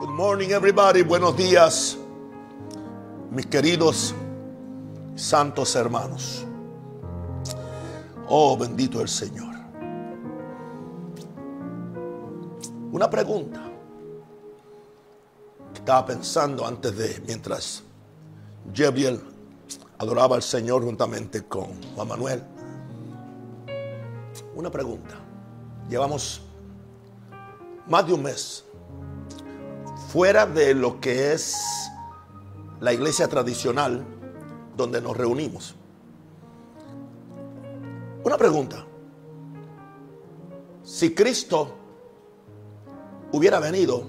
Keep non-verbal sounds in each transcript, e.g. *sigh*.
Good morning, everybody. Buenos días, mis queridos santos hermanos. Oh, bendito el Señor. Una pregunta estaba pensando antes de, mientras Jebiel adoraba al Señor juntamente con Juan Manuel. Una pregunta. Llevamos más de un mes fuera de lo que es la iglesia tradicional donde nos reunimos. Una pregunta. Si Cristo hubiera venido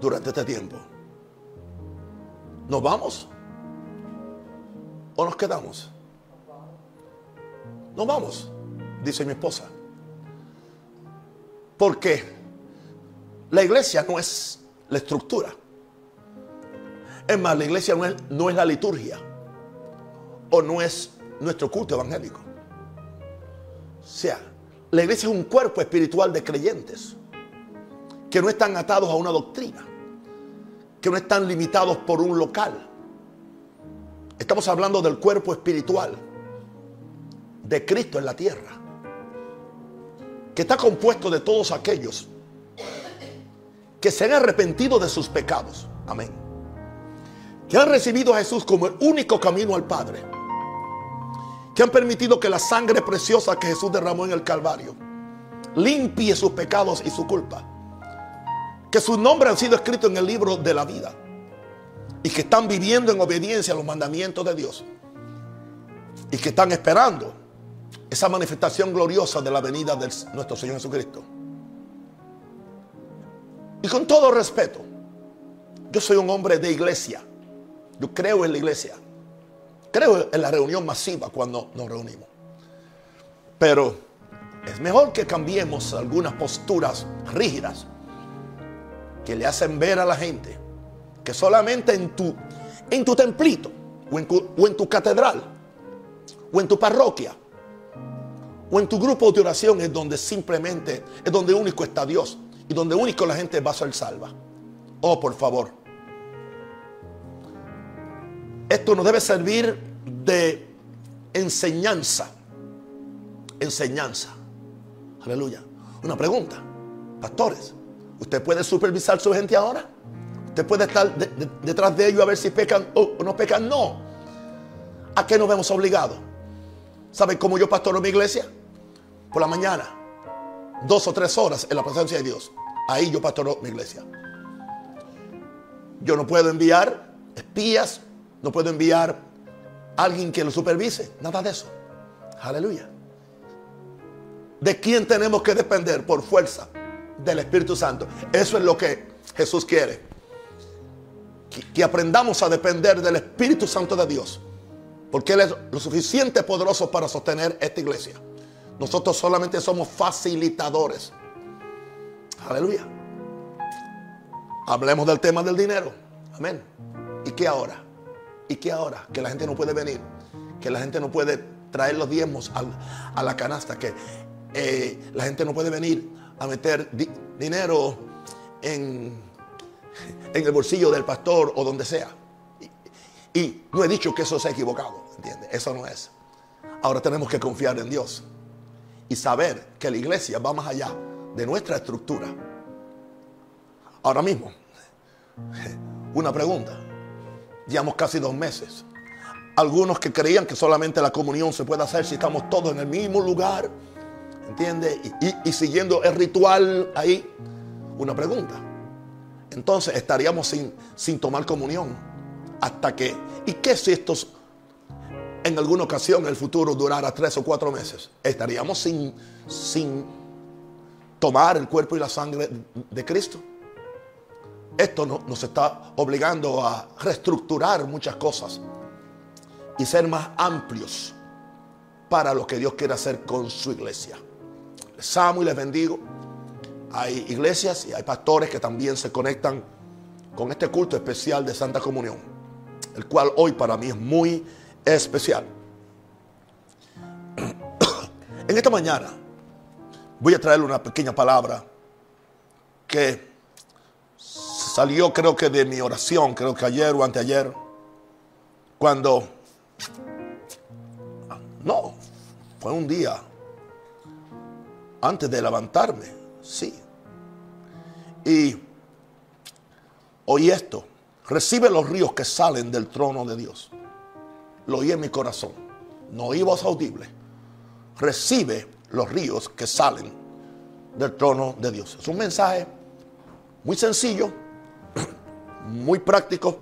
durante este tiempo, ¿nos vamos? ¿O nos quedamos? Nos vamos, dice mi esposa. Porque la iglesia no es la estructura. Es más, la iglesia no es, no es la liturgia. O no es nuestro culto evangélico. O sea, la iglesia es un cuerpo espiritual de creyentes que no están atados a una doctrina, que no están limitados por un local. Estamos hablando del cuerpo espiritual de Cristo en la tierra, que está compuesto de todos aquellos que se han arrepentido de sus pecados. Amén. Que han recibido a Jesús como el único camino al Padre. Que han permitido que la sangre preciosa que Jesús derramó en el Calvario limpie sus pecados y su culpa. Que sus nombres han sido escritos en el libro de la vida. Y que están viviendo en obediencia a los mandamientos de Dios. Y que están esperando esa manifestación gloriosa de la venida de nuestro Señor Jesucristo. Y con todo respeto, yo soy un hombre de iglesia. Yo creo en la iglesia. Creo en la reunión masiva cuando nos reunimos. Pero es mejor que cambiemos algunas posturas rígidas que le hacen ver a la gente que solamente en tu, en tu templito o en, o en tu catedral o en tu parroquia o en tu grupo de oración es donde simplemente es donde único está Dios y donde único la gente va a ser salva. Oh, por favor. Esto nos debe servir de enseñanza. Enseñanza. Aleluya. Una pregunta. Pastores, ¿usted puede supervisar su gente ahora? ¿Usted puede estar detrás de ellos a ver si pecan o no pecan? No. ¿A qué nos vemos obligados? ¿Saben cómo yo pastoro mi iglesia? Por la mañana dos o tres horas en la presencia de Dios. Ahí yo pastoro mi iglesia. Yo no puedo enviar espías, no puedo enviar alguien que lo supervise, nada de eso. Aleluya. ¿De quién tenemos que depender por fuerza? Del Espíritu Santo. Eso es lo que Jesús quiere. Que, que aprendamos a depender del Espíritu Santo de Dios. Porque Él es lo suficiente poderoso para sostener esta iglesia. Nosotros solamente somos facilitadores. Aleluya. Hablemos del tema del dinero. Amén. ¿Y qué ahora? ¿Y qué ahora? Que la gente no puede venir. Que la gente no puede traer los diezmos a la canasta. Que eh, la gente no puede venir a meter dinero en, el bolsillo del pastor o donde sea. Y, y no he dicho que eso sea equivocado. ¿Entiendes? Eso no es. Ahora tenemos que confiar en Dios y saber que la iglesia va más allá de nuestra estructura. Ahora mismo, una pregunta. Llevamos casi dos meses. Algunos que creían que solamente la comunión se puede hacer si estamos todos en el mismo lugar, ¿entiende? Y, y, siguiendo el ritual ahí. Una pregunta. Entonces estaríamos sin, sin tomar comunión hasta que... ¿Y qué si estos en alguna ocasión el futuro durara tres o cuatro meses, estaríamos sin, sin tomar el cuerpo y la sangre de Cristo. Esto nos está obligando a reestructurar muchas cosas y ser más amplios para lo que Dios quiere hacer con su iglesia. Les amo y les bendigo. Hay iglesias y hay pastores que también se conectan con este culto especial de Santa Comunión, el cual hoy para mí es muy especial. En esta mañana voy a traerle una pequeña palabra que salió creo que de mi oración, creo que ayer o anteayer, cuando, no, fue un día antes de levantarme, sí. Y oí esto, recibe los ríos que salen del trono de Dios. Lo oí en mi corazón, no oí voz audible. Recibe los ríos que salen del trono de Dios. Es un mensaje muy sencillo, *clears throat* muy práctico,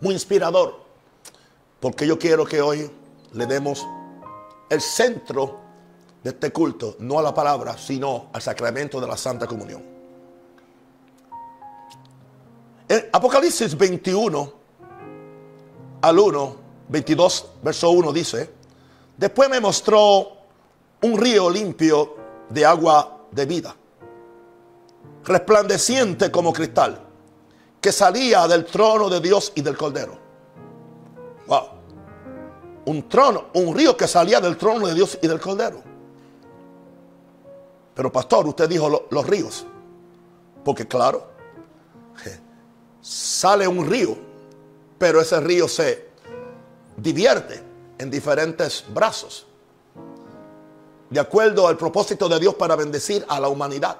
muy inspirador, porque yo quiero que hoy le demos el centro de este culto, no a la palabra, sino al sacramento de la Santa Comunión. Apocalipsis 21 al 1, 22, verso 1 dice, después me mostró un río limpio de agua de vida, resplandeciente como cristal, que salía del trono de Dios y del Cordero. Wow. Un trono, un río que salía del trono de Dios y del Cordero. Pero pastor, usted dijo los ríos. Porque claro, *laughs* sale un río, pero ese río se divierte en diferentes brazos. De acuerdo al propósito de Dios para bendecir a la humanidad.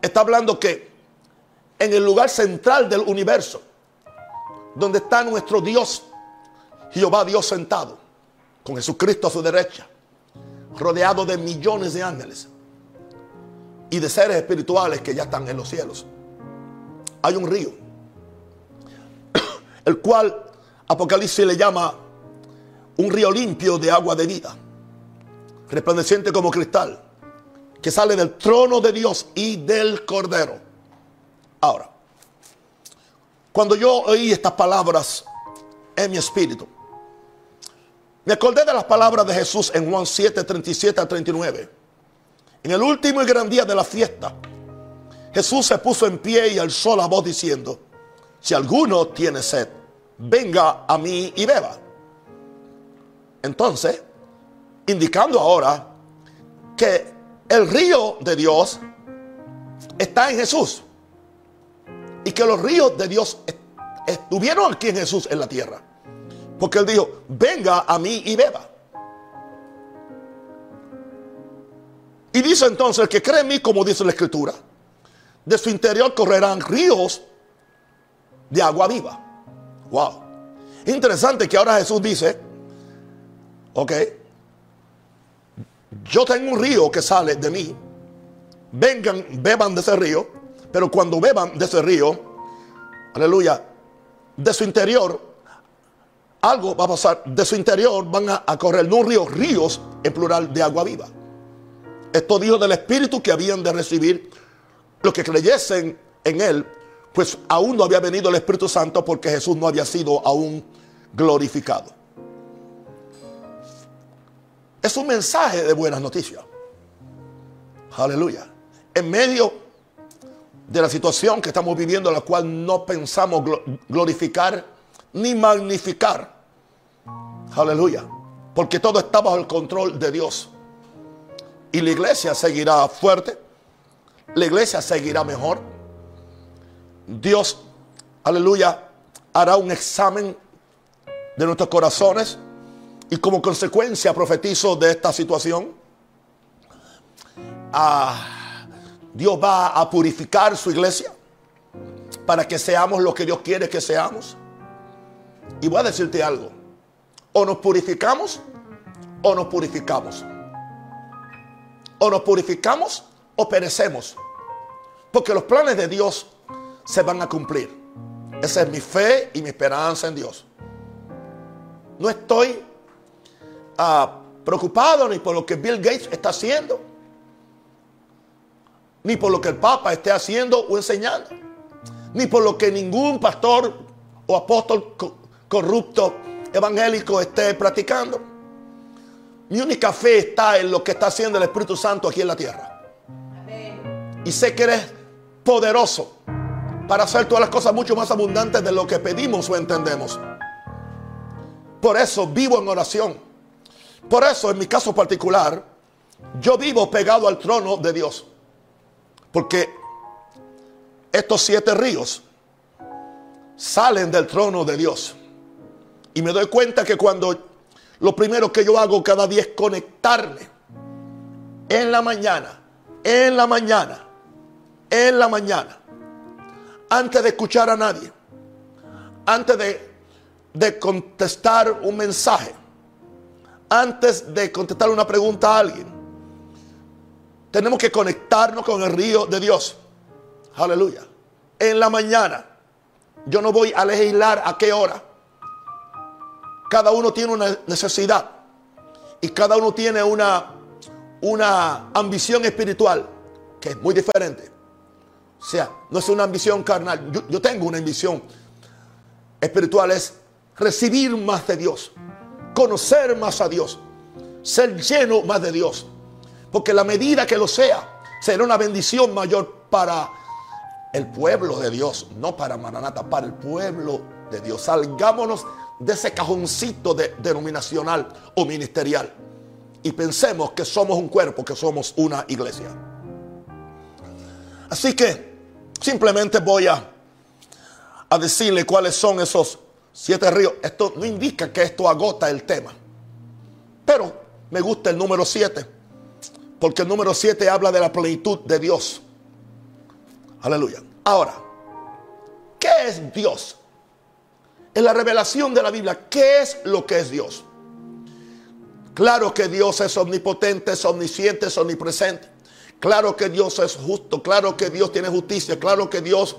Está hablando que en el lugar central del universo, donde está nuestro Dios, Jehová Dios sentado, con Jesucristo a su derecha, rodeado de millones de ángeles y de seres espirituales que ya están en los cielos. Hay un río, el cual Apocalipsis le llama un río limpio de agua de vida, resplandeciente como cristal, que sale del trono de Dios y del Cordero. Ahora, cuando yo oí estas palabras en mi espíritu, me acordé de las palabras de Jesús en Juan 7, 37 a 39. En el último y gran día de la fiesta, Jesús se puso en pie y alzó la voz diciendo, si alguno tiene sed, venga a mí y beba. Entonces, indicando ahora que el río de Dios está en Jesús y que los ríos de Dios estuvieron aquí en Jesús en la tierra. Porque él dijo, venga a mí y beba. Y dice entonces, el que cree en mí, como dice la escritura, de su interior correrán ríos de agua viva. Wow. Interesante que ahora Jesús dice, ok, yo tengo un río que sale de mí, vengan, beban de ese río, pero cuando beban de ese río, aleluya, de su interior algo va a pasar. De su interior van a, correr no ríos, ríos en plural de agua viva. Esto dijo del Espíritu que habían de recibir los que creyesen en Él, pues aún no había venido el Espíritu Santo porque Jesús no había sido aún glorificado. Es un mensaje de buenas noticias. Aleluya. En medio de la situación que estamos viviendo, la cual no pensamos glorificar ni magnificar. Aleluya. Porque todo está bajo el control de Dios. Y la iglesia seguirá fuerte. La iglesia seguirá mejor. Dios, aleluya, hará un examen de nuestros corazones. Y como consecuencia profetizo de esta situación, ah, Dios va a purificar su iglesia para que seamos lo que Dios quiere que seamos. Y voy a decirte algo. O nos purificamos o nos purificamos. O nos purificamos o perecemos. Porque los planes de Dios se van a cumplir. Esa es mi fe y mi esperanza en Dios. No estoy ah, preocupado ni por lo que Bill Gates está haciendo. Ni por lo que el Papa esté haciendo o enseñando. Ni por lo que ningún pastor o apóstol corrupto evangélico esté practicando. Mi única fe está en lo que está haciendo el Espíritu Santo aquí en la tierra. Y sé que eres poderoso para hacer todas las cosas mucho más abundantes de lo que pedimos o entendemos. Por eso vivo en oración. Por eso, en mi caso particular, yo vivo pegado al trono de Dios. Porque estos siete ríos salen del trono de Dios. Y me doy cuenta que cuando lo primero que yo hago cada día es conectarme en la mañana, en la mañana, en la mañana, antes de escuchar a nadie, antes de, contestar un mensaje, antes de contestar una pregunta a alguien, tenemos que conectarnos con el río de Dios. Aleluya. En la mañana. Yo no voy a legislar a qué hora. Cada uno tiene una necesidad. Y cada uno tiene una, una ambición espiritual que es muy diferente. O sea, no es una ambición carnal. Yo, tengo una ambición espiritual. Es recibir más de Dios. Conocer más a Dios. Ser lleno más de Dios. Porque la medida que lo sea, será una bendición mayor para el pueblo de Dios, no para Maranata, para el pueblo de Dios. Salgámonos de ese cajoncito de, denominacional o ministerial y pensemos que somos un cuerpo, que somos una iglesia. Así que simplemente voy a, a decirle cuáles son esos siete ríos. Esto no indica que esto agota el tema, pero me gusta el número siete, porque el número siete habla de la plenitud de Dios. Aleluya. Ahora, ¿qué es Dios? En la revelación de la Biblia, ¿qué es lo que es Dios? Claro que Dios es omnipotente, es omnisciente, es omnipresente. Claro que Dios es justo, claro que Dios tiene justicia, claro que Dios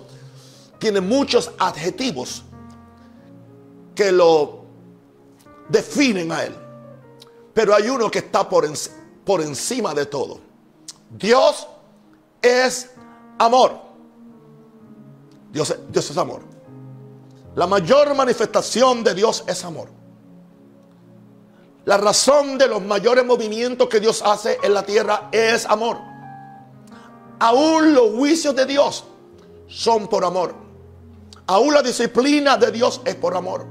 tiene muchos adjetivos que lo definen a Él. Pero hay uno que está por, encima de todo. Dios es amor. Dios es amor. La mayor manifestación de Dios es amor. La razón de los mayores movimientos que Dios hace en la tierra es amor. Aún los juicios de Dios son por amor. Aún la disciplina de Dios es por amor.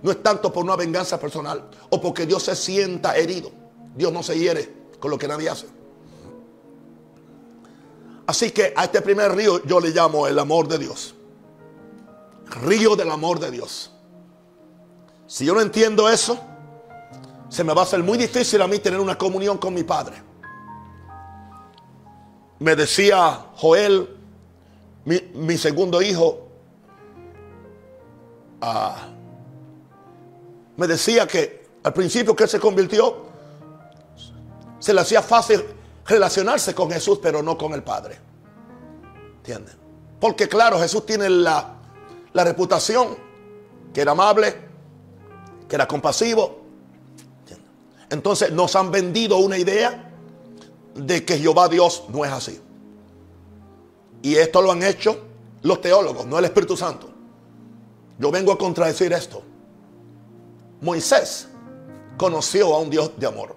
No es tanto por una venganza personal o porque Dios se sienta herido. Dios no se hiere con lo que nadie hace. Así que a este primer río yo le llamo el amor de Dios. Río del amor de Dios. Si yo no entiendo eso, se me va a hacer muy difícil a mí tener una comunión con mi Padre. Me decía Joel, mi, segundo hijo, ah, me decía que al principio que él se convirtió, se le hacía fácil relacionarse con Jesús, pero no con el Padre. ¿Entienden? Porque claro, Jesús tiene la, la reputación que era amable, que era compasivo. Entonces nos han vendido una idea de que Jehová Dios no es así. Y esto lo han hecho los teólogos, no el Espíritu Santo. Yo vengo a contradecir esto. Moisés conoció a un Dios de amor.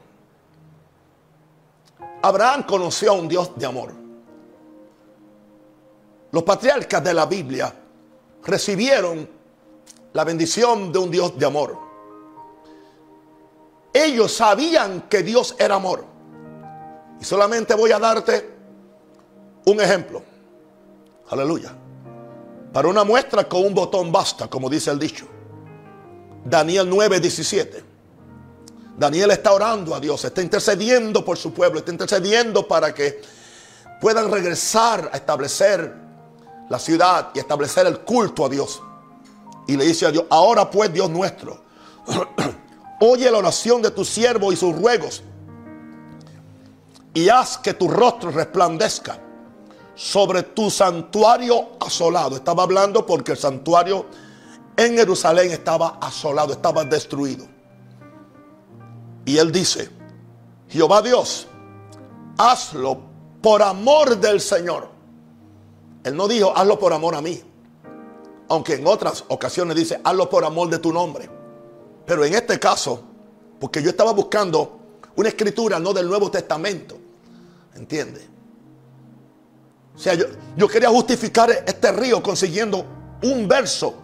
Abraham conoció a un Dios de amor. Los patriarcas de la Biblia recibieron la bendición de un Dios de amor. Ellos sabían que Dios era amor. Solamente voy a darte un ejemplo. Aleluya. Para una muestra con un botón basta, como dice el dicho. Daniel 9, 17. Daniel está orando a Dios, está intercediendo por su pueblo, está intercediendo para que puedan regresar a establecer la ciudad y establecer el culto a Dios. Y le dice a Dios, ahora pues Dios nuestro, *clears throat* oye la oración de tu siervo y sus ruegos y haz que tu rostro resplandezca sobre tu santuario asolado. Estaba hablando porque el santuario en Jerusalén estaba asolado, estaba destruido. Y él dice, Jehová Dios, hazlo por amor del Señor. Él no dijo, hazlo por amor a mí. Aunque en otras ocasiones dice, hazlo por amor de tu nombre. Pero en este caso, porque yo estaba buscando una escritura no del Nuevo Testamento. ¿Entiende? O sea, yo, yo quería justificar este río consiguiendo un verso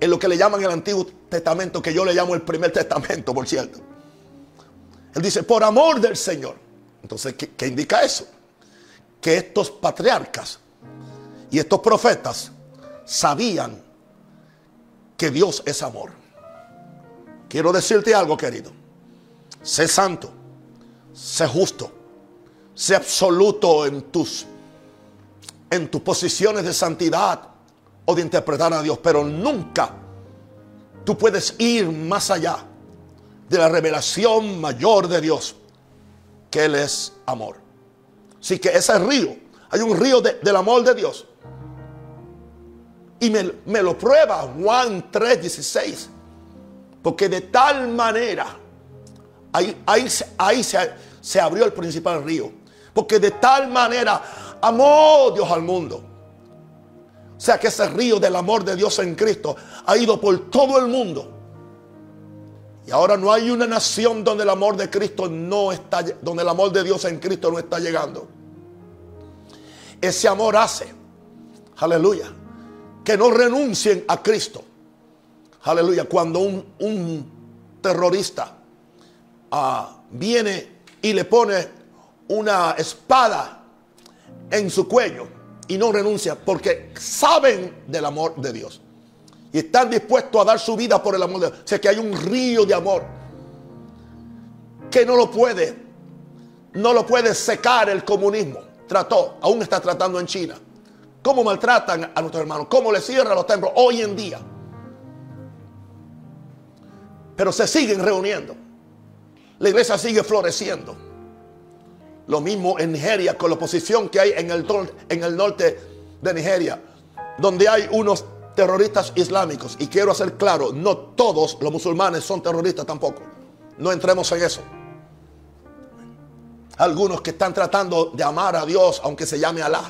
en lo que le llaman el Antiguo Testamento, que yo le llamo el primer testamento, por cierto. Él dice, por amor del Señor. Entonces, ¿qué, indica eso? que estos patriarcas y estos profetas sabían que Dios es amor. Quiero decirte algo, querido. Sé santo, sé justo, sé absoluto en tus en tus posiciones de santidad o de interpretar a Dios, pero nunca tú puedes ir más allá de la revelación mayor de Dios, que Él es amor. Así que ese río, hay un río del amor de Dios. Y me, lo prueba Juan 3:16. Porque de tal manera, ahí, ahí, ahí se, se abrió el principal río. Porque de tal manera amó Dios al mundo. O sea que ese río del amor de Dios en Cristo ha ido por todo el mundo. Y ahora no hay una nación donde el amor de Cristo no está, donde el amor de Dios en Cristo no está llegando. Ese amor hace, aleluya, que no renuncien a Cristo. Aleluya, cuando un, terrorista ah, viene y le pone una espada en su cuello y no renuncia porque saben del amor de Dios. Y están dispuestos a dar su vida por el amor de Dios. O sea que hay un río de amor que no lo puede, no lo puede secar el comunismo. Trató, aún está tratando en China. Cómo maltratan a nuestros hermanos, cómo le cierran los templos hoy en día. Pero se siguen reuniendo. La iglesia sigue floreciendo. Lo mismo en Nigeria, con la oposición que hay en el, norte de Nigeria, donde hay unos terroristas islámicos. Y quiero hacer claro, no todos los musulmanes son terroristas tampoco. No entremos en eso. Algunos que están tratando de amar a Dios, aunque se llame Alá.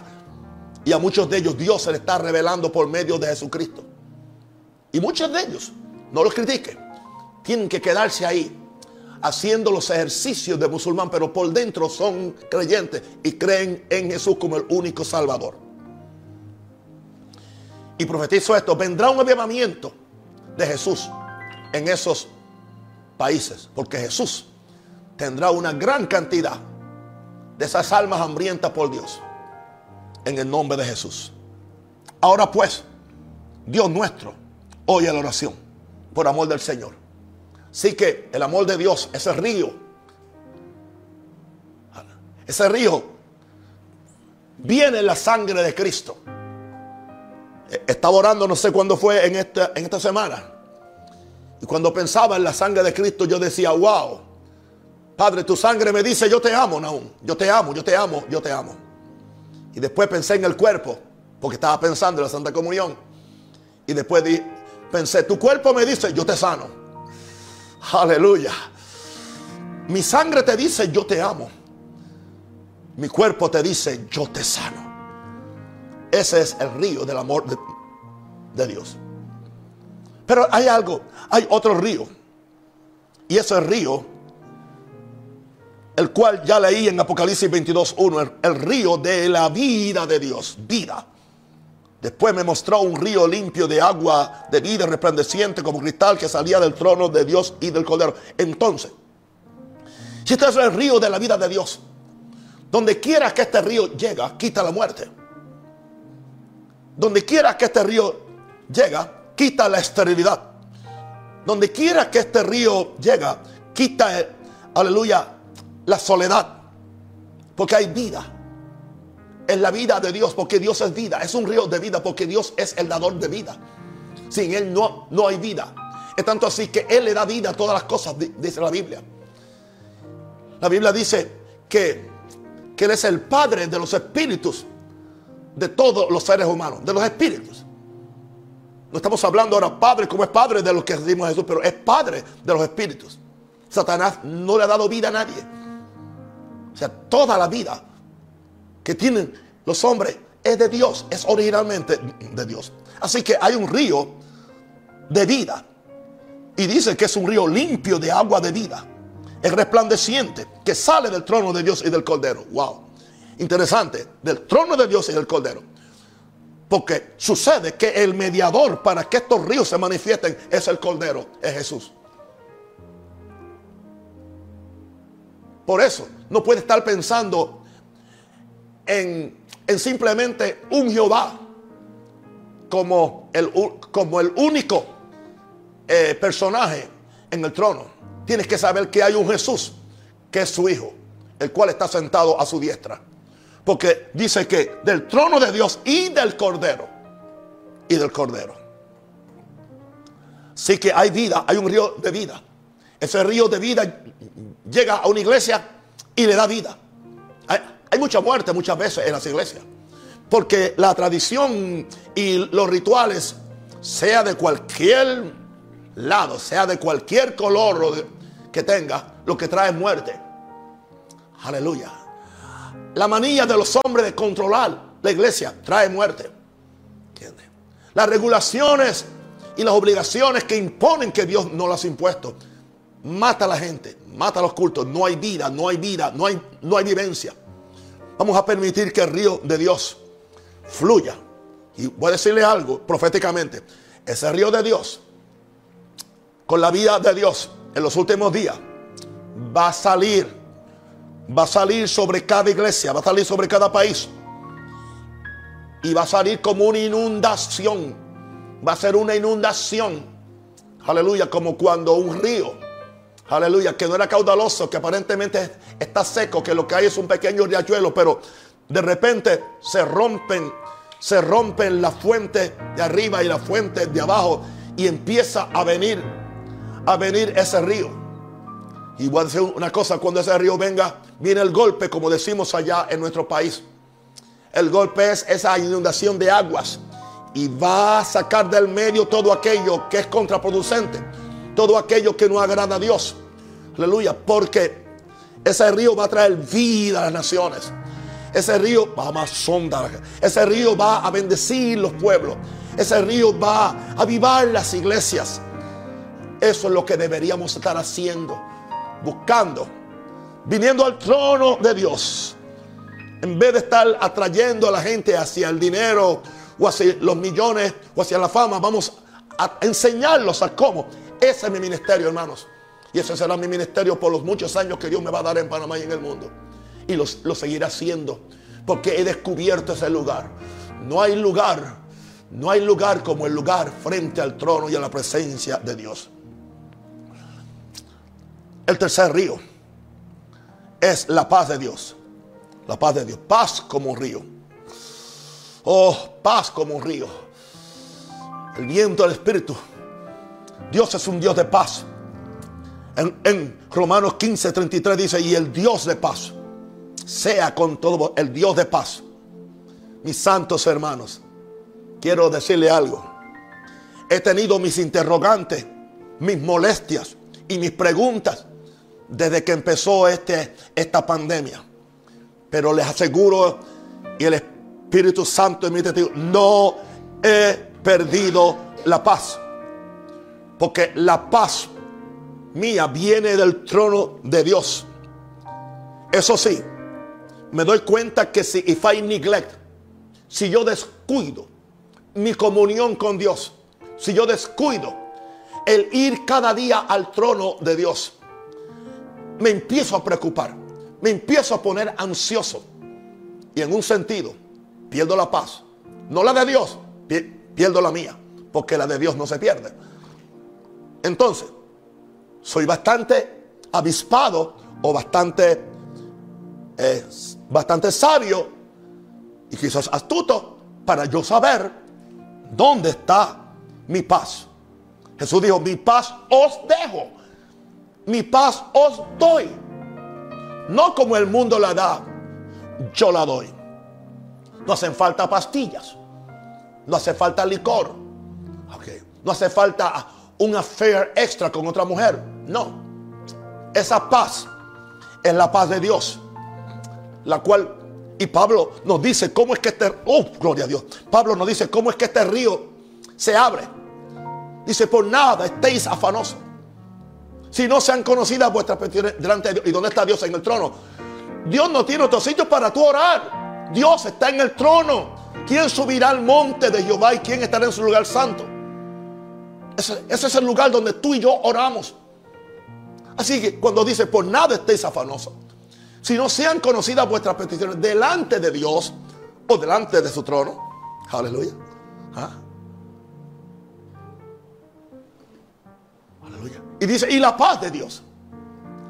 Y a muchos de ellos Dios se le está revelando por medio de Jesucristo. Y muchos de ellos, no los critiquen, tienen que quedarse ahí haciendo los ejercicios de musulmán, pero por dentro son creyentes y creen en Jesús como el único Salvador. Y profetizo esto, vendrá un avivamiento de Jesús en esos países, porque Jesús tendrá una gran cantidad de esas almas hambrientas por Dios, en el nombre de Jesús. Ahora pues, Dios nuestro, oye la oración, por amor del Señor. Así que el amor de Dios, ese río, ese río viene en la sangre de Cristo. E, estaba orando, no sé cuándo fue en esta, en esta semana. Y cuando pensaba en la sangre de Cristo, yo decía, wow, Padre, tu sangre me dice, yo te amo, Naum. Yo te amo, yo te amo, yo te amo. Y después pensé en el cuerpo, porque estaba pensando en la Santa Comunión. Y después pensé, tu cuerpo me dice, yo te sano. Aleluya. Mi sangre te dice, yo te amo. Mi cuerpo te dice, yo te sano. Ese es el río del amor de, Dios. Pero hay algo, hay otro río. Y ese río, el cual ya leí en Apocalipsis 22.1, el, el río de la vida de Dios, vida. Después me mostró un río limpio de agua de vida resplandeciente como cristal que salía del trono de Dios y del Cordero. Entonces, si este es el río de la vida de Dios, donde quiera que este río llega, quita la muerte. Donde quiera que este río llega, quita la esterilidad. Donde quiera que este río llega, quita, aleluya, la soledad. Porque hay vida en la vida de Dios, porque Dios es vida. Es un río de vida, porque Dios es el dador de vida. Sin Él no, no hay vida. Es tanto así que Él le da vida a todas las cosas, dice la Biblia. La Biblia dice que, que Él es el Padre de los espíritus de todos los seres humanos, de los espíritus. No estamos hablando ahora Padre como es Padre de los que decimos Jesús, pero es Padre de los espíritus. Satanás no le ha dado vida a nadie. O sea, toda la vida que tienen los hombres es de Dios, es originalmente de Dios. Así que hay un río de vida. Y dice que es un río limpio de agua de vida. Es resplandeciente, que sale del trono de Dios y del Cordero. Wow. Interesante, del trono de Dios y del Cordero. Porque sucede que el mediador para que estos ríos se manifiesten es el Cordero, es Jesús. Por eso no puede estar pensando en, simplemente un Jehová como el, como el único eh, personaje en el trono. Tienes que saber que hay un Jesús, que es su Hijo, el cual está sentado a su diestra. Porque dice que del trono de Dios y del Cordero. Y del Cordero. Sí que hay vida, hay un río de vida. Ese río de vida llega a una iglesia y le da vida. Hay, mucha muerte muchas veces en las iglesias. Porque la tradición y los rituales, sea de cualquier lado, sea de cualquier color que tenga, lo que trae muerte. Aleluya. La manilla de los hombres de controlar la iglesia trae muerte. Las regulaciones y las obligaciones que imponen que Dios no las ha impuesto. Mata a la gente, mata a los cultos. No hay vida, no hay vida, no hay, no hay vivencia. Vamos a permitir que el río de Dios fluya. Y voy a decirle algo proféticamente. Ese río de Dios, con la vida de Dios en los últimos días, va a salir. Va a salir sobre cada iglesia, va a salir sobre cada país. Y va a salir como una inundación. Va a ser una inundación. Aleluya, como cuando un río aleluya, que no era caudaloso, que aparentemente está seco, que lo que hay es un pequeño riachuelo, pero de repente se rompen, se rompen la fuente de arriba y la fuente de abajo y empieza a venir, a venir ese río. Y voy a decir una cosa, cuando ese río venga, viene el golpe, como decimos allá en nuestro país. El golpe es esa inundación de aguas y va a sacar del medio todo aquello que es contraproducente todo aquello que no agrada a Dios. Aleluya, porque ese río va a traer vida a las naciones. Ese río va a más sonda. Ese río va a bendecir los pueblos. Ese río va a avivar las iglesias. Eso es lo que deberíamos estar haciendo. Buscando. Viniendo al trono de Dios. En vez de estar atrayendo a la gente hacia el dinero o hacia los millones o hacia la fama, vamos a enseñarlos a cómo ese es mi ministerio, hermanos. Y ese será mi ministerio por los muchos años que Dios me va a dar en Panamá y en el mundo. Y lo, lo seguiré haciendo. Porque he descubierto ese lugar. No hay lugar, no hay lugar como el lugar frente al trono y a la presencia de Dios. El tercer río es la paz de Dios. La paz de Dios. Paz como un río. Oh, paz como un río. El viento del Espíritu Dios es un Dios de paz. En, Romanos 15, 33 dice, y el Dios de paz sea con todo el Dios de paz. Mis santos hermanos, quiero decirle algo. He tenido mis interrogantes, mis molestias y mis preguntas desde que empezó este, esta pandemia. Pero les aseguro, y el Espíritu Santo en mi testigo, no he perdido la paz. Porque la paz mía viene del trono de Dios. Eso sí, me doy cuenta que si if I neglect, si yo descuido mi comunión con Dios, si yo descuido el ir cada día al trono de Dios, me empiezo a preocupar, me empiezo a poner ansioso y en un sentido pierdo la paz, no la de Dios, pierdo la mía, porque la de Dios no se pierde. Entonces, soy bastante avispado o bastante, eh, bastante sabio y quizás astuto para yo saber dónde está mi paz. Jesús dijo, mi paz os dejo, mi paz os doy. No como el mundo la da, yo la doy. No hacen falta pastillas, no hace falta licor, no hace falta un affair extra con otra mujer. No. Esa paz es la paz de Dios. La cual, y Pablo nos dice cómo es que este, oh, gloria a Dios. Pablo nos dice cómo es que este río se abre. Dice, por nada estéis afanosos. Si no sean conocidas vuestras peticiones delante de Dios. ¿Y dónde está Dios en el trono? Dios no tiene otro sitio para tu orar. Dios está en el trono. ¿Quién subirá al monte de Jehová y quién estará en su lugar santo? Ese, es el lugar donde tú y yo oramos. Así que cuando dice, por nada estéis afanosos. Si no sean conocidas vuestras peticiones delante de Dios o delante de su trono. Aleluya. ¿Ah? Aleluya. Y dice, y la paz de Dios.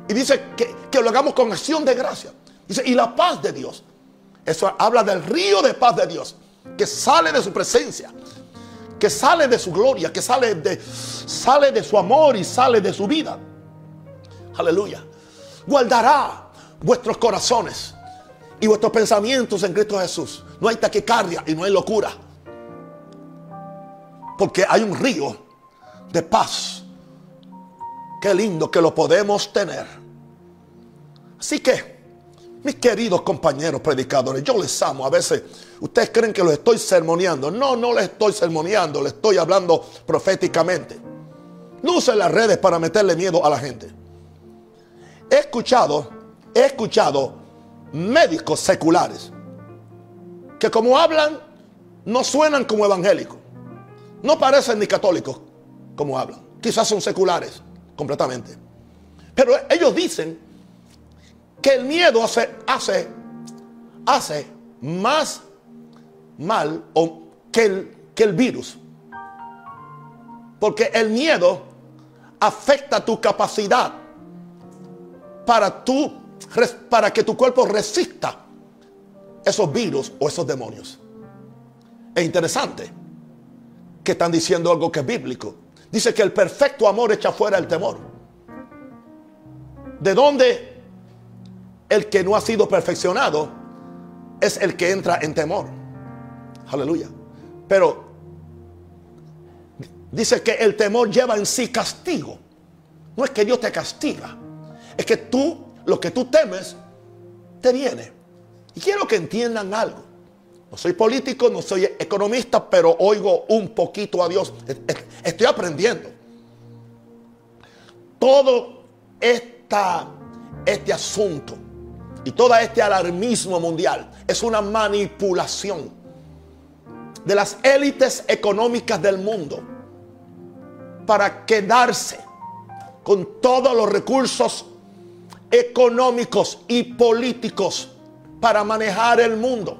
Y dice que, que lo hagamos con acción de gracia. Dice, y la paz de Dios. Eso habla del río de paz de Dios. Que sale de su presencia. Que sale de su gloria. Que sale de, sale de su amor y sale de su vida. Aleluya. Guardará vuestros corazones y vuestros pensamientos en Cristo Jesús. No hay taquicardia y no hay locura. Porque hay un río de paz. Qué lindo que lo podemos tener. Así que, mis queridos compañeros predicadores, yo les amo. A veces ustedes creen que los estoy sermoneando. No, no les estoy sermoneando, les estoy hablando proféticamente. No usen las redes para meterle miedo a la gente. He escuchado he escuchado médicos seculares que como hablan no suenan como evangélicos. No parecen ni católicos como hablan. Quizás son seculares completamente. Pero ellos dicen que el miedo hace, hace, hace más mal o que, el, que el virus. Porque el miedo afecta tu capacidad para tú para que tu cuerpo resista esos virus o esos demonios. Es interesante que están diciendo algo que es bíblico. Dice que el perfecto amor echa fuera el temor. ¿De dónde el que no ha sido perfeccionado es el que entra en temor? Aleluya. Pero dice que el temor lleva en sí castigo. No es que Dios te castiga. Es que tú lo que tú temes te viene. Y quiero que entiendan algo. No soy político, no soy economista, pero oigo un poquito a Dios. Estoy aprendiendo. Todo este asunto y todo este alarmismo mundial es una manipulación de las élites económicas del mundo para quedarse con todos los recursos económicos y políticos para manejar el mundo.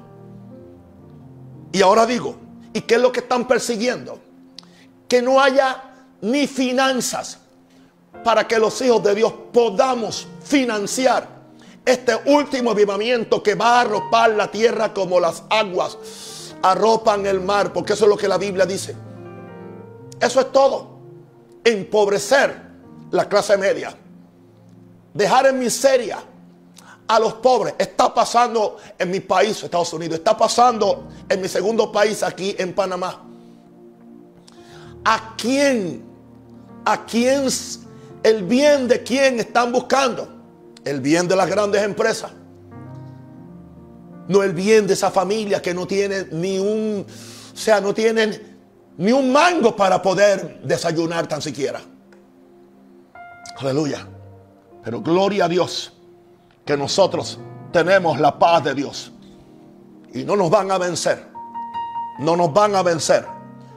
Y ahora digo, ¿y qué es lo que están persiguiendo? Que no haya ni finanzas para que los hijos de Dios podamos financiar este último avivamiento que va a arropar la tierra como las aguas arropan el mar, porque eso es lo que la Biblia dice. Eso es todo. Empobrecer la clase media dejar en miseria a los pobres. Está pasando en mi país, Estados Unidos. Está pasando en mi segundo país, aquí en Panamá. ¿A quién? ¿A quién? ¿El bien de quién están buscando? El bien de las grandes empresas. No el bien de esa familia que no tiene ni un, o sea, no tienen ni un mango para poder desayunar tan siquiera. Aleluya. Pero gloria a Dios que nosotros tenemos la paz de Dios. Y no nos van a vencer. No nos van a vencer.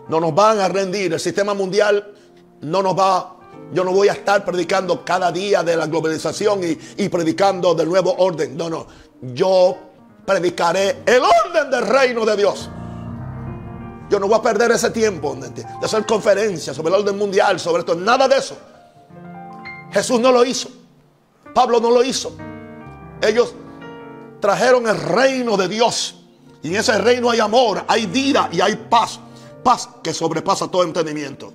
No nos van a rendir. El sistema mundial no nos va yo no voy a estar predicando cada día de la globalización y, y, predicando del nuevo orden. No, no. Yo predicaré el orden del reino de Dios. Yo no voy a perder ese tiempo de hacer conferencias sobre el orden mundial, sobre esto. Nada de eso. Jesús no lo hizo. Pablo no lo hizo. Ellos trajeron el reino de Dios. Y en ese reino hay amor, hay vida y hay paz. Paz que sobrepasa todo entendimiento.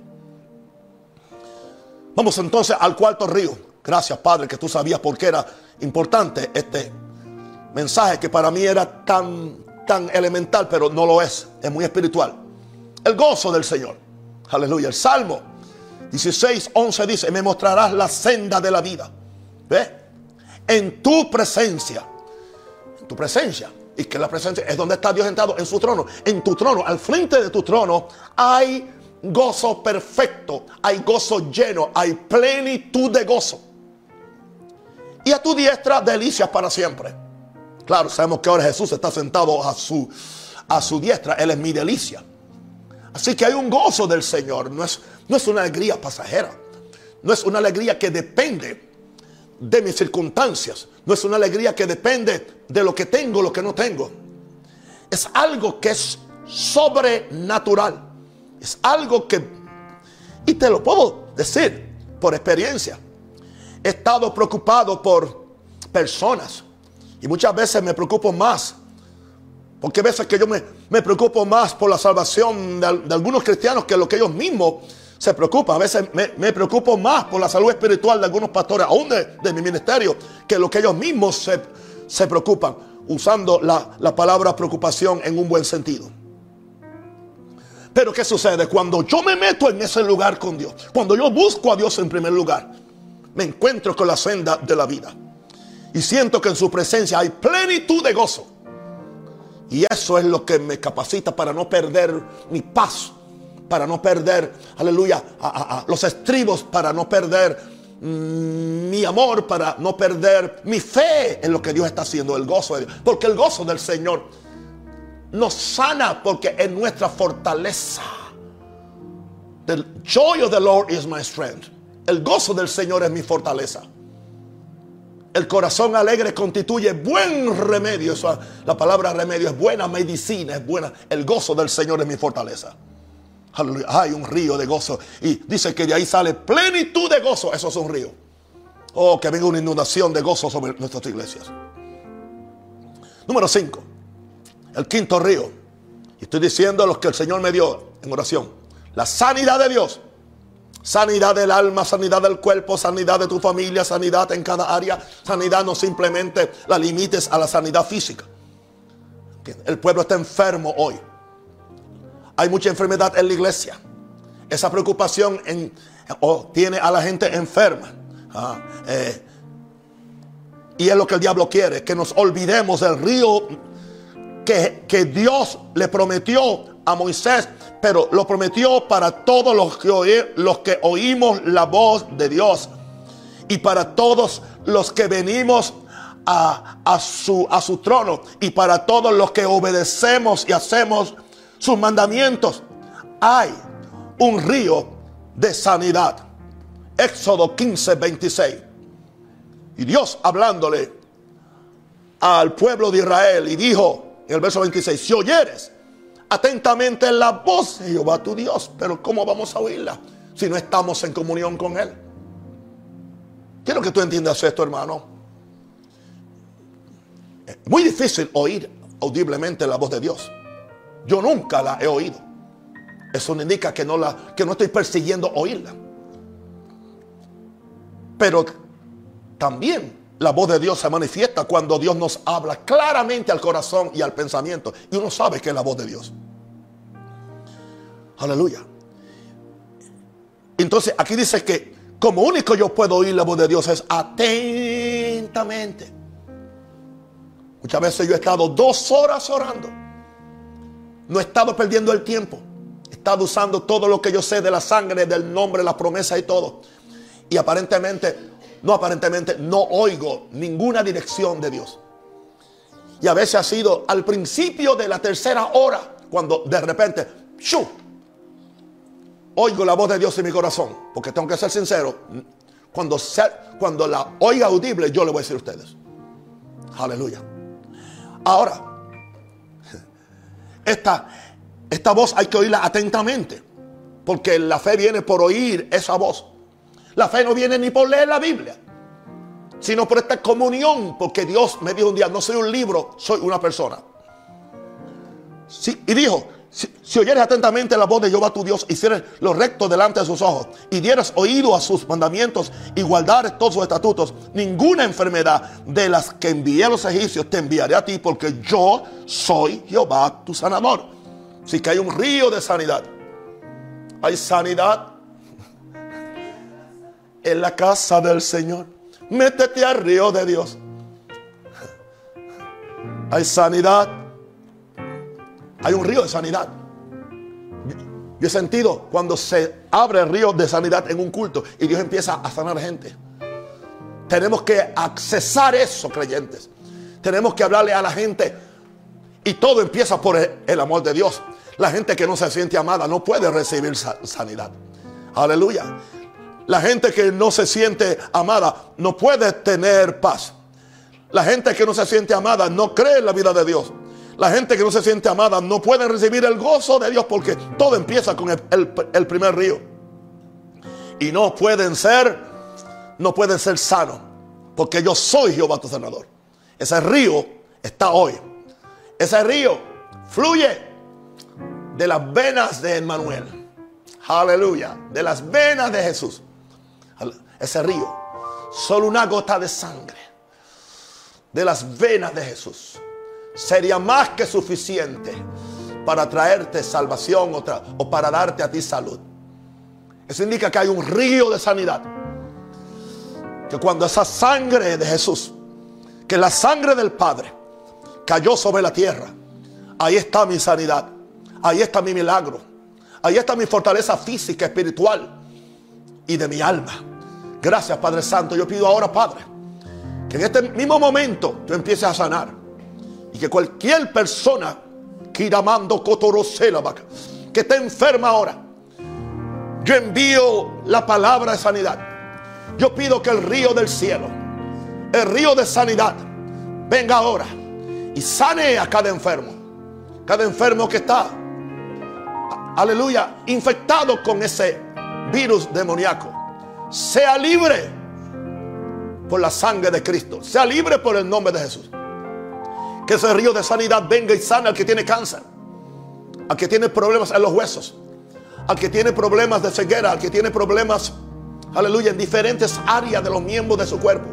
Vamos entonces al cuarto río. Gracias Padre que tú sabías por qué era importante este mensaje que para mí era tan, tan elemental, pero no lo es. Es muy espiritual. El gozo del Señor. Aleluya. El Salmo 16, 11 dice, me mostrarás la senda de la vida. ¿Ve? En tu presencia. En tu presencia. Y que la presencia es donde está Dios sentado en su trono. En tu trono, al frente de tu trono, hay gozo perfecto. Hay gozo lleno. Hay plenitud de gozo. Y a tu diestra, delicias para siempre. Claro, sabemos que ahora Jesús está sentado a su, a su diestra. Él es mi delicia. Así que hay un gozo del Señor. No es, no es una alegría pasajera. No es una alegría que depende de mis circunstancias. No es una alegría que depende de lo que tengo, lo que no tengo. Es algo que es sobrenatural. Es algo que, y te lo puedo decir por experiencia, he estado preocupado por personas y muchas veces me preocupo más. Porque a veces que yo me, preocupo más por la salvación de, algunos cristianos que lo que ellos mismos se preocupan. A veces me, preocupo más por la salud espiritual de algunos pastores, aún de, mi ministerio, que lo que ellos mismos se, se preocupan, usando la, la palabra preocupación en un buen sentido. Pero ¿qué sucede? Cuando yo me meto en ese lugar con Dios, cuando yo busco a Dios en primer lugar, me encuentro con la senda de la vida. Y siento que en su presencia hay plenitud de gozo. Y eso es lo que me capacita para no perder mi paz, para no perder, aleluya, los estribos, para no perder mm, mi amor, para no perder mi fe en lo que Dios está haciendo, el gozo de Dios. Porque el gozo del Señor nos sana porque es nuestra fortaleza. The joy of the Lord is my strength. El gozo del Señor es mi fortaleza. El corazón alegre constituye buen remedio. La palabra remedio es buena medicina, es buena. El gozo del Señor es mi fortaleza. Hay un río de gozo. Y dice que de ahí sale plenitud de gozo. Eso es un río. Oh, que venga una inundación de gozo sobre nuestras iglesias. Número 5 el quinto río. Estoy diciendo lo que el Señor me dio en oración. La sanidad de Dios. Sanidad del alma, sanidad del cuerpo, sanidad de tu familia, sanidad en cada área. Sanidad no simplemente la limites a la sanidad física. El pueblo está enfermo hoy. Hay mucha enfermedad en la iglesia. Esa preocupación en, tiene a la gente enferma. Ah, eh, y es lo que el diablo quiere, que nos olvidemos del río que, Dios le prometió a Moisés, pero lo prometió para todos los que, los que oímos la voz de Dios y para todos los que venimos a, su, a su trono y para todos los que obedecemos y hacemos sus mandamientos. Hay un río de sanidad. Éxodo 15, 26. Y Dios hablándole al pueblo de Israel y dijo, en el verso 26, si oyeres atentamente la voz de Jehová tu Dios, pero ¿cómo vamos a oírla si no estamos en comunión con Él? Quiero que tú entiendas esto, hermano. Es muy difícil oír audiblemente la voz de Dios. Yo nunca la he oído. Eso indica que no, la, que no estoy persiguiendo oírla. Pero también la voz de Dios se manifiesta cuando Dios nos habla claramente al corazón y al pensamiento. Y uno sabe que es la voz de Dios. Aleluya. Entonces aquí dice que como único yo puedo oír la voz de Dios es atentamente. Muchas veces yo he estado dos horas orando. No he estado perdiendo el tiempo. He estado usando todo lo que yo sé de la sangre, del nombre, la promesa y todo. Y aparentemente no aparentemente, no oigo ninguna dirección de Dios. Y a veces ha sido al principio de la tercera hora, cuando de repente, ¡shu! Oigo la voz de Dios en mi corazón, porque tengo que ser sincero. Cuando, cuando la oiga audible, yo le voy a decir a ustedes. Aleluya. Ahora, esta, esta voz hay que oírla atentamente, porque la fe viene por oír esa voz. La fe no viene ni por leer la Biblia, sino por esta comunión, porque Dios me dijo un día, no soy un libro, soy una persona. y dijo, si, oyeres atentamente la voz de Jehová tu Dios, hicieres lo recto delante de sus ojos, y dieras oído a sus mandamientos, y guardares todos sus estatutos, ninguna enfermedad de las que envié a los egipcios te enviaré a ti, porque yo soy Jehová tu sanador. Así que hay un río de sanidad. Hay sanidad *laughs* en la casa del Señor. Métete al río de Dios. Hay sanidad. Hay un río de sanidad. Yo he sentido cuando se abre el río de sanidad en un culto y Dios empieza a sanar gente. Tenemos que accesar eso, creyentes. Tenemos que hablarle a la gente. Y todo empieza por el, amor de Dios. La gente que no se siente amada no puede recibir sanidad. Aleluya. La gente que no se siente amada no puede tener paz. La gente que no se siente amada no cree en la vida de Dios. La gente que no se siente amada no puede recibir el gozo de Dios porque todo empieza con el, primer río. Y no pueden ser, no pueden ser sanos. Porque yo soy Jehová tu sanador. Ese río está hoy. Ese río fluye de las venas de Emmanuel. Aleluya. De las venas de Jesús. Ese río. Solo una gota de sangre. De las venas de Jesús. Sería más que suficiente para traerte salvación o para darte a ti salud. Eso indica que hay un río de sanidad. Que cuando esa sangre de Jesús, que la sangre del Padre, cayó sobre la tierra, ahí está mi sanidad. Ahí está mi milagro. Ahí está mi fortaleza física, espiritual y de mi alma. Gracias, Padre Santo. Yo pido ahora, Padre, que en este mismo momento tú empieces a sanar. Y que cualquier persona que que esté enferma ahora, yo envío la palabra de sanidad. Yo pido que el río del cielo, el río de sanidad, venga ahora y sane a cada enfermo. Cada enfermo que está aleluya, infectado con ese virus demoníaco, sea libre por la sangre de Cristo, sea libre por el nombre de Jesús. Que ese río de sanidad venga y sana al que tiene cáncer, al que tiene problemas en los huesos, al que tiene problemas de ceguera, al que tiene problemas, aleluya, en diferentes áreas de los miembros de su cuerpo.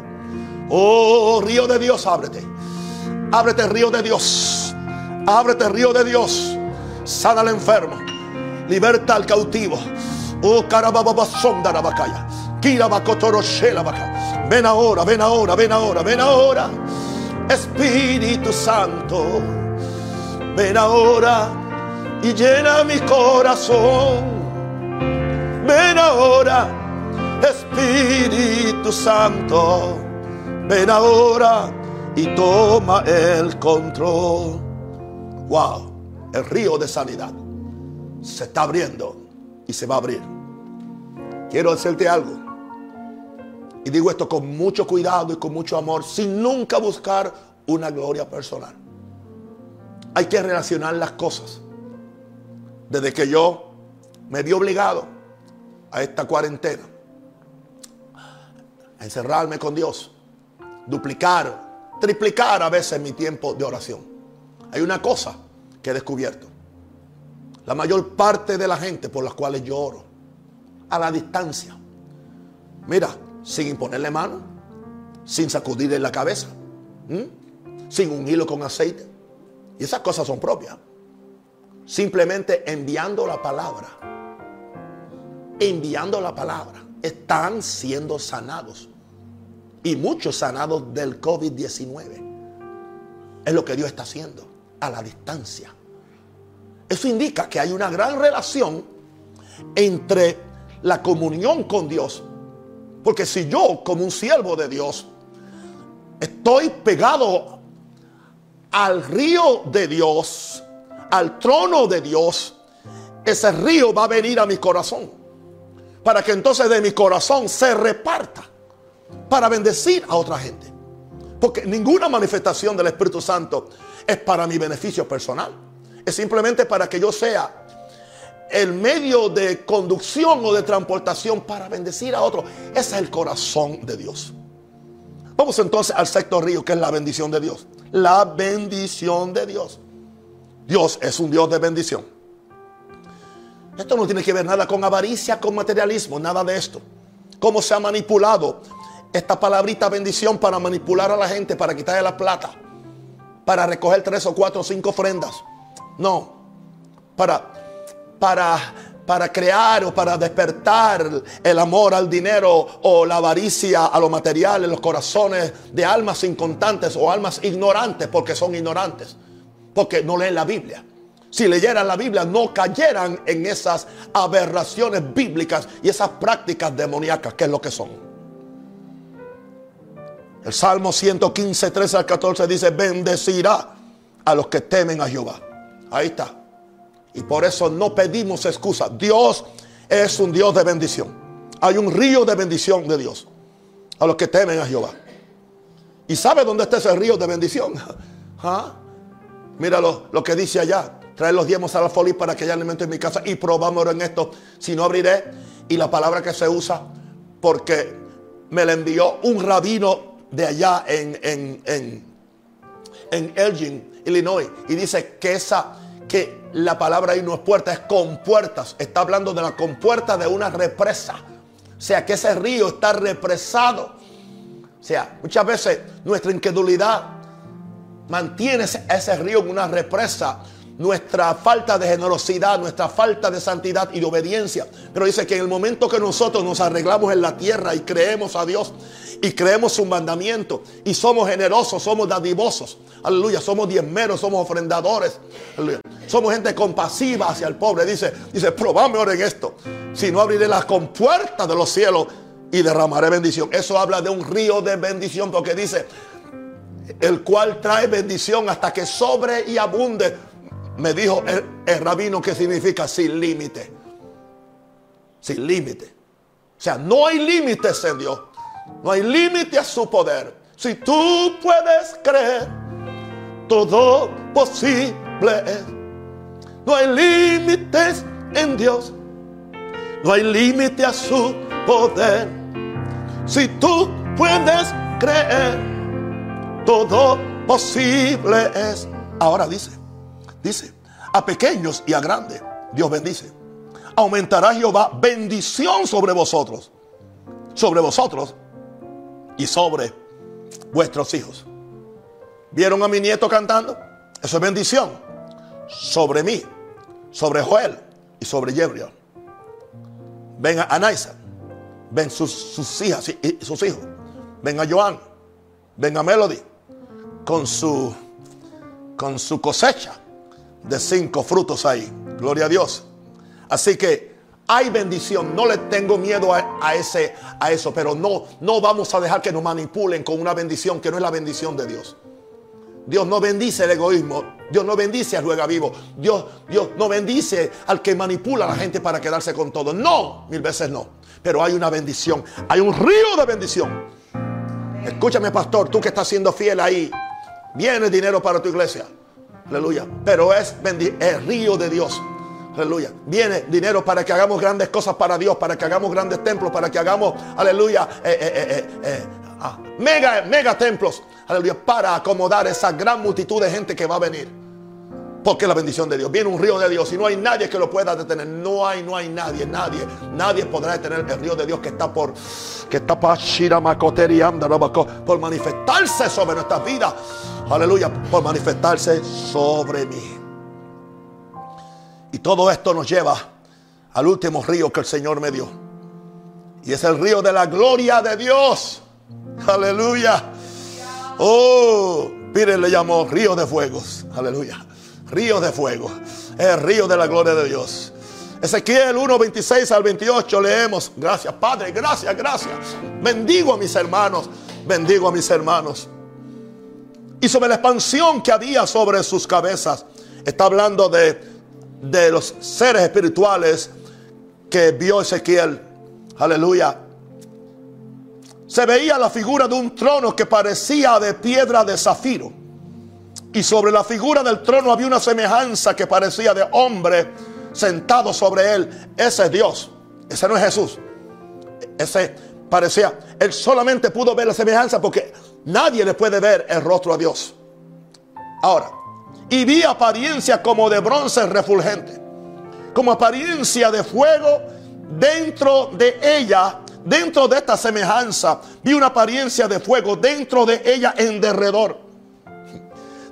Oh, río de Dios, ábrete. Ábrete, río de Dios. Ábrete, río de Dios. Sana al enfermo. Liberta al cautivo. Oh, carabababasondarabacaya. Ven ahora, ven ahora, ven ahora, ven ahora. Espíritu Santo, ven ahora y llena mi corazón. Ven ahora, Espíritu Santo, ven ahora y toma el control. Wow, el río de sanidad se está abriendo y se va a abrir. Quiero decirte algo. Y digo esto con mucho cuidado y con mucho amor, sin nunca buscar una gloria personal. Hay que relacionar las cosas. Desde que yo me vi obligado a esta cuarentena, a encerrarme con Dios, duplicar, triplicar a veces mi tiempo de oración. Hay una cosa que he descubierto. La mayor parte de la gente por las cuales yo oro, a la distancia. Mira, sin imponerle mano, sin sacudirle la cabeza, sin un hilo con aceite. Y esas cosas son propias. Simplemente enviando la palabra. Enviando la palabra. Están siendo sanados. Y muchos sanados del COVID-19. Es lo que Dios está haciendo a la distancia. Eso indica que hay una gran relación entre la comunión con Dios. Porque si yo, como un siervo de Dios, estoy pegado al río de Dios, al trono de Dios, ese río va a venir a mi corazón. Para que entonces de mi corazón se reparta para bendecir a otra gente. Porque ninguna manifestación del Espíritu Santo es para mi beneficio personal es simplemente para que yo sea el medio de conducción o de transportación para bendecir a otro. Ese es el corazón de Dios. Vamos entonces al sexto río, que es la bendición de Dios. La bendición de Dios. Dios es un Dios de bendición. Esto no tiene que ver nada con avaricia, con materialismo, nada de esto. Cómo se ha manipulado esta palabrita bendición para manipular a la gente, para quitarle la plata, para recoger tres o cuatro o cinco ofrendas. No. Para, para, para crear o para despertar el amor al dinero o la avaricia a lo material en los corazones de almas incontantes o almas ignorantes porque son ignorantes. Porque no leen la Biblia. Si leyeran la Biblia no cayeran en esas aberraciones bíblicas y esas prácticas demoníacas que es lo que son. El Salmo 115, 13 al 14 dice, bendecirá a los que temen a Jehová. Ahí está. Y por eso no pedimos excusa. Dios es un Dios de bendición. hay un río de bendición de Dios a los que temen a Jehová. ¿Y sabe dónde está ese río de bendición? *laughs* ¿Ah? Mira lo, que dice allá. Trae los diezmos a la folia para que haya alimento en mi casa y probamos en esto. Si no abriré. Y la palabra que se usa, porque me la envió un rabino de allá en, en, en, en Elgin, Illinois. Y dice que esa, que la palabra ahí no es puerta, es compuertas. Está hablando de la compuerta de una represa. O sea, que ese río está represado. O sea, muchas veces nuestra incredulidad mantiene ese río en una represa. Nuestra falta de generosidad, nuestra falta de santidad y de obediencia. Pero dice que en el momento que nosotros nos arreglamos en la tierra y creemos a Dios y creemos su mandamiento y somos generosos, somos dadivosos, aleluya, somos diezmeros, somos ofrendadores, aleluya. Somos gente compasiva hacia el pobre. Dice, dice, probame ahora en esto. Si no abriré las compuertas de los cielos y derramaré bendición. Eso habla de un río de bendición porque dice, el cual trae bendición hasta que sobre y abunde. Me dijo el, rabino que significa sin límite. Sin límite. O sea, no hay límites en Dios. No hay límite a su poder. Si tú puedes creer, todo posible es. No hay límites en Dios. No hay límite a su poder. Si tú puedes creer, todo posible es. Ahora dice, dice, a pequeños y a grandes, Dios bendice. Aumentará Jehová bendición sobre vosotros, sobre vosotros y sobre vuestros hijos. ¿Vieron a mi nieto cantando? Eso es bendición. Sobre mí, sobre Joel y sobre Jebriel. Ven a Anaisa ven sus, hijas y sus hijos. Ven a Joan, ven a Melody con su, con su cosecha de cinco frutos ahí. Gloria a Dios. Así que hay bendición. No le tengo miedo a, ese, a eso, pero no, no vamos a dejar que nos manipulen con una bendición que no es la bendición de Dios. Dios no bendice el egoísmo. Dios no bendice al juega vivo. Dios, Dios no bendice al que manipula a la gente para quedarse con todo. No, mil veces no pero hay una bendición. Hay un río de bendición. Escúchame, pastor, tú que estás siendo fiel ahí. Viene dinero para tu iglesia. Aleluya. Pero es el río de Dios. Aleluya. Viene dinero para que hagamos grandes cosas para Dios, para que hagamos grandes templos, para que hagamos, aleluya, eh, eh, eh, ah, mega, mega templos. Aleluya. Para acomodar esa gran multitud de gente que va a venir. Porque la bendición de Dios. Viene un río de Dios y no hay nadie que lo pueda detener. No hay, no hay nadie, nadie. Nadie podrá detener el río de Dios que está por que está por manifestarse sobre nuestras vidas. Aleluya, por manifestarse sobre mí. Y todo esto nos lleva al último río que el Señor me dio. Y es el río de la gloria de Dios. Aleluya. Oh, Pire le llamó río de fuegos. Aleluya ríos de fuego. El río de la gloria de Dios. Ezequiel 1, 26 al 28 leemos. Gracias, Padre. Gracias, gracias. Bendigo a mis hermanos. Bendigo a mis hermanos. Y sobre la expansión que había sobre sus cabezas. Está hablando de, de los seres espirituales que vio Ezequiel. Aleluya. Se veía la figura de un trono que parecía de piedra de zafiro y sobre la figura del trono había una semejanza que parecía de hombre sentado sobre él. Ese es Dios. Ese no es Jesús. Ese parecía. Él solamente pudo ver la semejanza porque nadie le puede ver el rostro a Dios. Ahora, y vi apariencia como de bronce refulgente, como apariencia de fuego dentro de ella. Dentro de esta semejanza vi una apariencia de fuego dentro de ella en derredor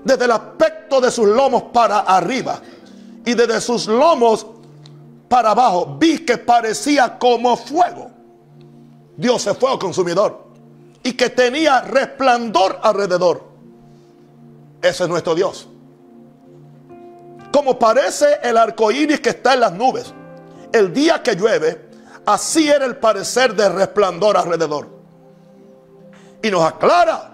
desde el aspecto de sus lomos para arriba y desde sus lomos para abajo, vi que parecía como fuego. Dios es fuego consumidor y que tenía resplandor alrededor. Ese es nuestro Dios. Como parece el arco iris que está en las nubes, el día que llueve, así era el parecer de resplandor alrededor. Y nos aclara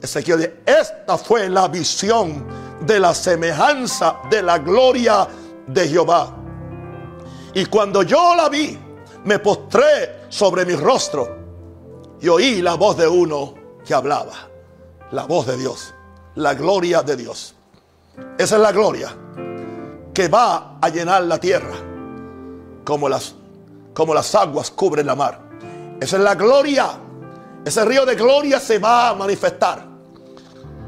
Ezequiel esta fue la visión de la semejanza de la gloria de Jehová. Y cuando yo la vi, me postré sobre mi rostro y oí la voz de uno que hablaba. La voz de Dios, la gloria de Dios. Esa es la gloria que va a llenar la tierra como las, como las aguas cubren la mar. Esa es la gloria. Ese río de gloria se va a manifestar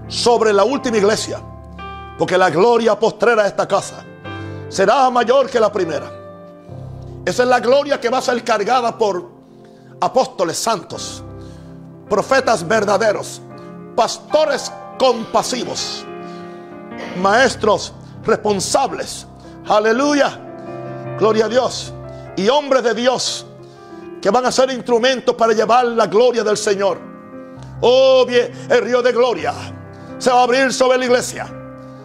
sobre la última iglesia. Porque la gloria postrera de esta casa será mayor que la primera. Esa es la gloria que va a ser cargada por apóstoles santos, profetas verdaderos, pastores compasivos, maestros responsables. Aleluya. Gloria a Dios. Y hombres de Dios que van a ser instrumentos para llevar la gloria del Señor. Oh, el río de gloria se va a abrir sobre la iglesia.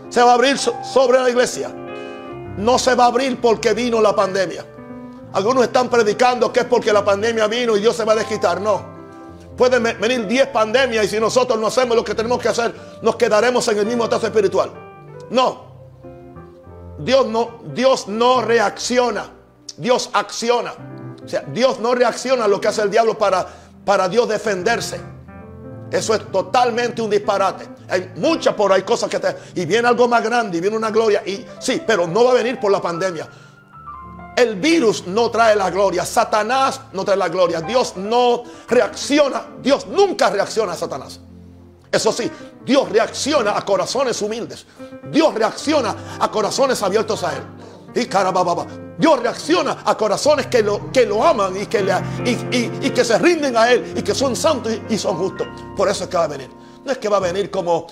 Se va a abrir sobre la iglesia. No se va a abrir porque vino la pandemia. Algunos están predicando que es porque la pandemia vino y Dios se va a desquitar. No. Pueden venir 10 pandemias y si nosotros no hacemos lo que tenemos que hacer, nos quedaremos en el mismo estado espiritual. No. Dios no, Dios no reacciona. Dios acciona. O sea, Dios no reacciona a lo que hace el diablo para, para Dios defenderse. Eso es totalmente un disparate. Hay muchas por ahí cosas que te... Y viene algo más grande y viene una gloria. Y sí, pero no va a venir por la pandemia. El virus no trae la gloria. Satanás no trae la gloria. Dios no reacciona. Dios nunca reacciona a Satanás. Eso sí, Dios reacciona a corazones humildes. Dios reacciona a corazones abiertos a Él. Y carababa. Dios reacciona a corazones que lo, que lo aman y que, le, y, que se rinden a Él y que son santos y, y son justos. Por eso es que va a venir. No es que va a venir como,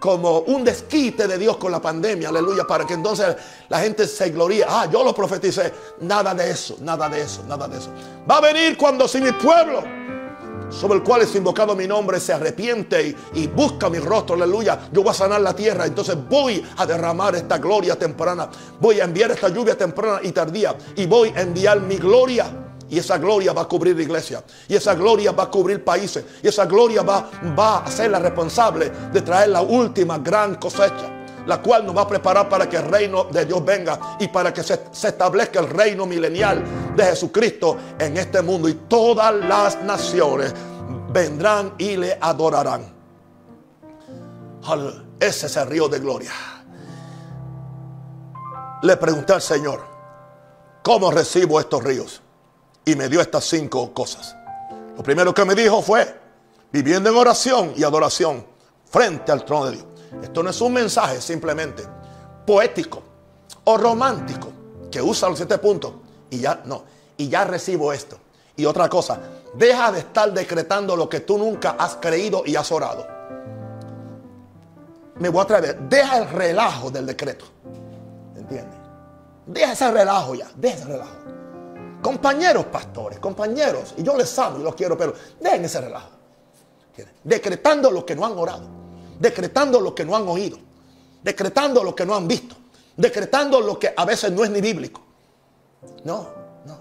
como un desquite de Dios con la pandemia, aleluya, para que entonces la gente se gloríe. Ah, yo lo profeticé. Nada de eso, nada de eso, nada de eso. Va a venir cuando si mi pueblo, sobre el cual es invocado mi nombre, se arrepiente y, busca mi rostro, aleluya, yo voy a sanar la tierra. Entonces voy a derramar esta gloria temprana. Voy a enviar esta lluvia temprana y tardía. Y voy a enviar mi gloria y esa gloria va a cubrir la iglesia. Y esa gloria va a cubrir países. Y esa gloria va, va a ser la responsable de traer la última gran cosecha. La cual nos va a preparar para que el reino de Dios venga y para que se, se establezca el reino milenial de Jesucristo en este mundo. Y todas las naciones vendrán y le adorarán. Ese es el río de gloria. Le pregunté al Señor, ¿cómo recibo estos ríos? Y me dio estas cinco cosas. Lo primero que me dijo fue, viviendo en oración y adoración frente al trono de Dios. Esto no es un mensaje simplemente poético o romántico que usa los siete puntos y ya no, y ya recibo esto. Y otra cosa, deja de estar decretando lo que tú nunca has creído y has orado. Me voy a atrever, deja el relajo del decreto. ¿Entiendes? Deja ese relajo ya, deja ese relajo. Compañeros pastores, compañeros, y yo les amo y los quiero, pero dejen ese relajo. Decretando lo que no han orado, decretando lo que no han oído, decretando lo que no han visto, decretando lo que a veces no es ni bíblico. No, no.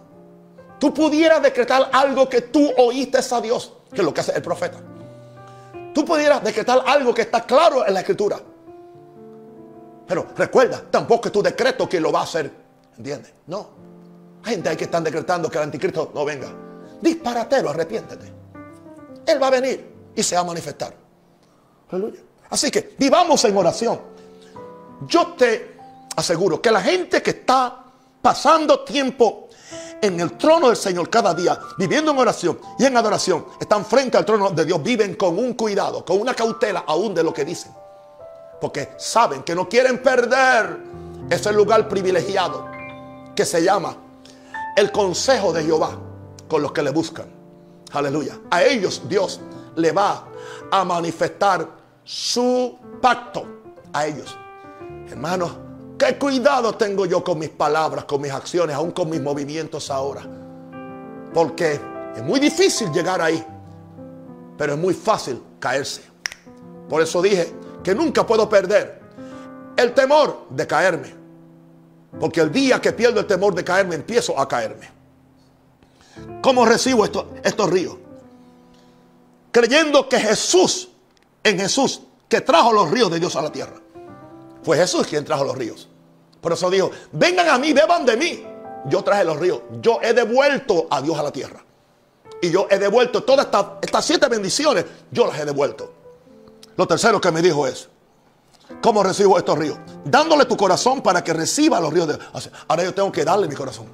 Tú pudieras decretar algo que tú oíste a Dios, que es lo que hace el profeta. Tú pudieras decretar algo que está claro en la escritura. Pero recuerda, tampoco es tu decreto que lo va a hacer. ¿Entiendes? No. Gente hay que están decretando que el anticristo no venga. Disparatero, arrepiéntete. Él va a venir y se va a manifestar. Aleluya. Así que vivamos en oración. Yo te aseguro que la gente que está pasando tiempo en el trono del Señor cada día, viviendo en oración y en adoración, están frente al trono de Dios, viven con un cuidado, con una cautela aún de lo que dicen. Porque saben que no quieren perder ese lugar privilegiado que se llama el consejo de Jehová con los que le buscan. Aleluya. A ellos Dios le va a manifestar su pacto. A ellos. Hermanos, qué cuidado tengo yo con mis palabras, con mis acciones, aún con mis movimientos ahora. Porque es muy difícil llegar ahí. Pero es muy fácil caerse. Por eso dije que nunca puedo perder el temor de caerme. Porque el día que pierdo el temor de caerme, empiezo a caerme. ¿Cómo recibo estos ríos? Creyendo que Jesús, en Jesús, que trajo los ríos de Dios a la tierra. Fue Jesús quien trajo los ríos. Por eso dijo, vengan a mí, beban de mí. yo traje los ríos. Yo he devuelto a Dios a la tierra. Y yo he devuelto todas estas, estas siete bendiciones, yo las he devuelto. Lo tercero que me dijo es, ¿cómo recibo estos ríos? Dándole tu corazón para que reciba los ríos de... Ahora yo tengo que darle mi corazón.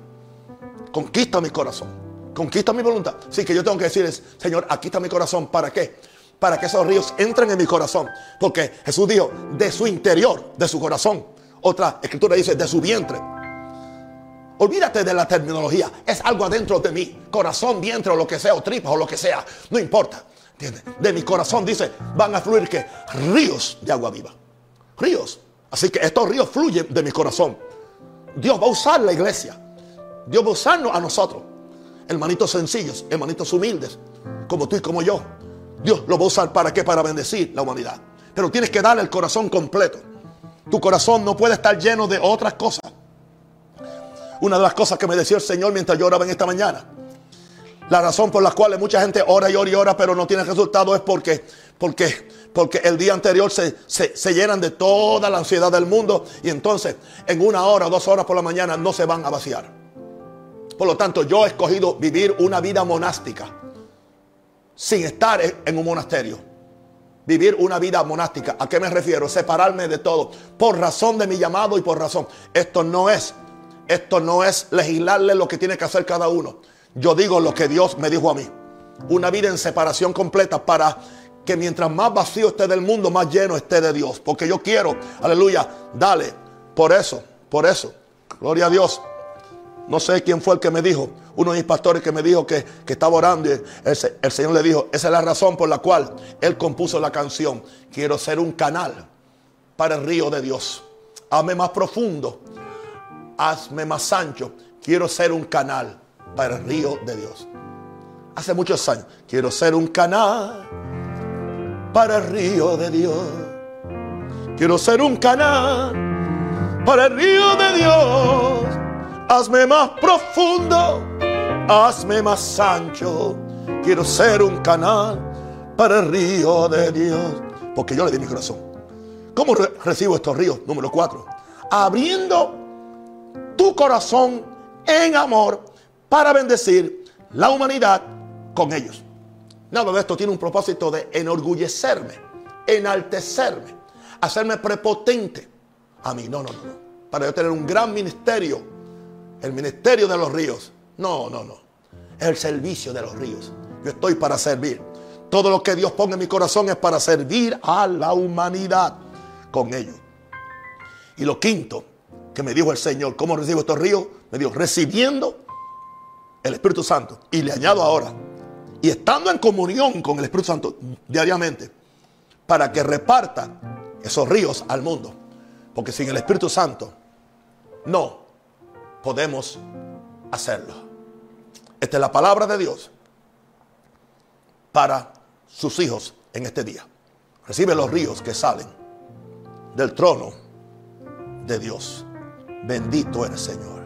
Conquista mi corazón. Conquista mi voluntad. Sí, que yo tengo que decirles, Señor, aquí está mi corazón. ¿Para qué? Para que esos ríos entren en mi corazón. Porque Jesús dijo, de su interior, de su corazón. Otra escritura dice, de su vientre Olvídate de la terminología. Es algo adentro de mí. Corazón, vientre o lo que sea, o tripas o lo que sea. No importa. De mi corazón dice, van a fluir que ríos de agua viva. Ríos. Así que estos ríos fluyen de mi corazón. Dios va a usar la iglesia. Dios va a usarnos a nosotros. Hermanitos sencillos, hermanitos humildes, como tú y como yo. Dios lo va a usar para qué? Para bendecir la humanidad. Pero tienes que darle el corazón completo. Tu corazón no puede estar lleno de otras cosas. Una de las cosas que me decía el Señor mientras yo oraba en esta mañana. La razón por la cual mucha gente ora y ora y ora, pero no tiene resultado es porque, porque, porque el día anterior se, se, llenan de toda la ansiedad del mundo y entonces en una hora dos horas por la mañana no se van a vaciar. Por lo tanto, yo he escogido vivir una vida monástica sin estar en un monasterio. Vivir una vida monástica. ¿A qué me refiero? Separarme de todo. Por razón de mi llamado y por razón. Esto no es esto no es legislarle lo que tiene que hacer cada uno. Yo digo lo que Dios me dijo a mí. Una vida en separación completa para que mientras más vacío esté del mundo, más lleno esté de Dios. Porque yo quiero, aleluya, dale. Por eso, por eso. Gloria a Dios. No sé quién fue el que me dijo, uno de mis pastores que me dijo que, estaba orando y el, el, Señor le dijo, esa es la razón por la cual Él compuso la canción. Quiero ser un canal para el río de Dios. Ame más profundo hazme más ancho. Quiero ser un canal para el río de Dios. Hace muchos años, quiero ser un canal para el río de Dios. Quiero ser un canal para el río de Dios. Hazme más profundo, hazme más ancho. Quiero ser un canal para el río de Dios. Porque yo le di mi corazón. ¿Cómo recibo estos ríos? Número cuatro. Abriendo tu corazón en amor para bendecir la humanidad con ellos. Nada de esto tiene un propósito de enorgullecerme, enaltecerme, hacerme prepotente a mí. No, no, no. Para yo tener un gran ministerio, el ministerio de los ríos. No, no, no. El servicio de los ríos. Yo estoy para servir. Todo lo que Dios ponga en mi corazón es para servir a la humanidad con ellos. Y lo quinto, que me dijo el Señor, ¿cómo recibo estos ríos? Me dijo, recibiendo el Espíritu Santo. Y le añado ahora, y estando en comunión con el Espíritu Santo diariamente, para que reparta esos ríos al mundo. Porque sin el Espíritu Santo no podemos hacerlo. Esta es la palabra de Dios para sus hijos en este día. Recibe los ríos que salen del trono de Dios. Bendito eres, Señor.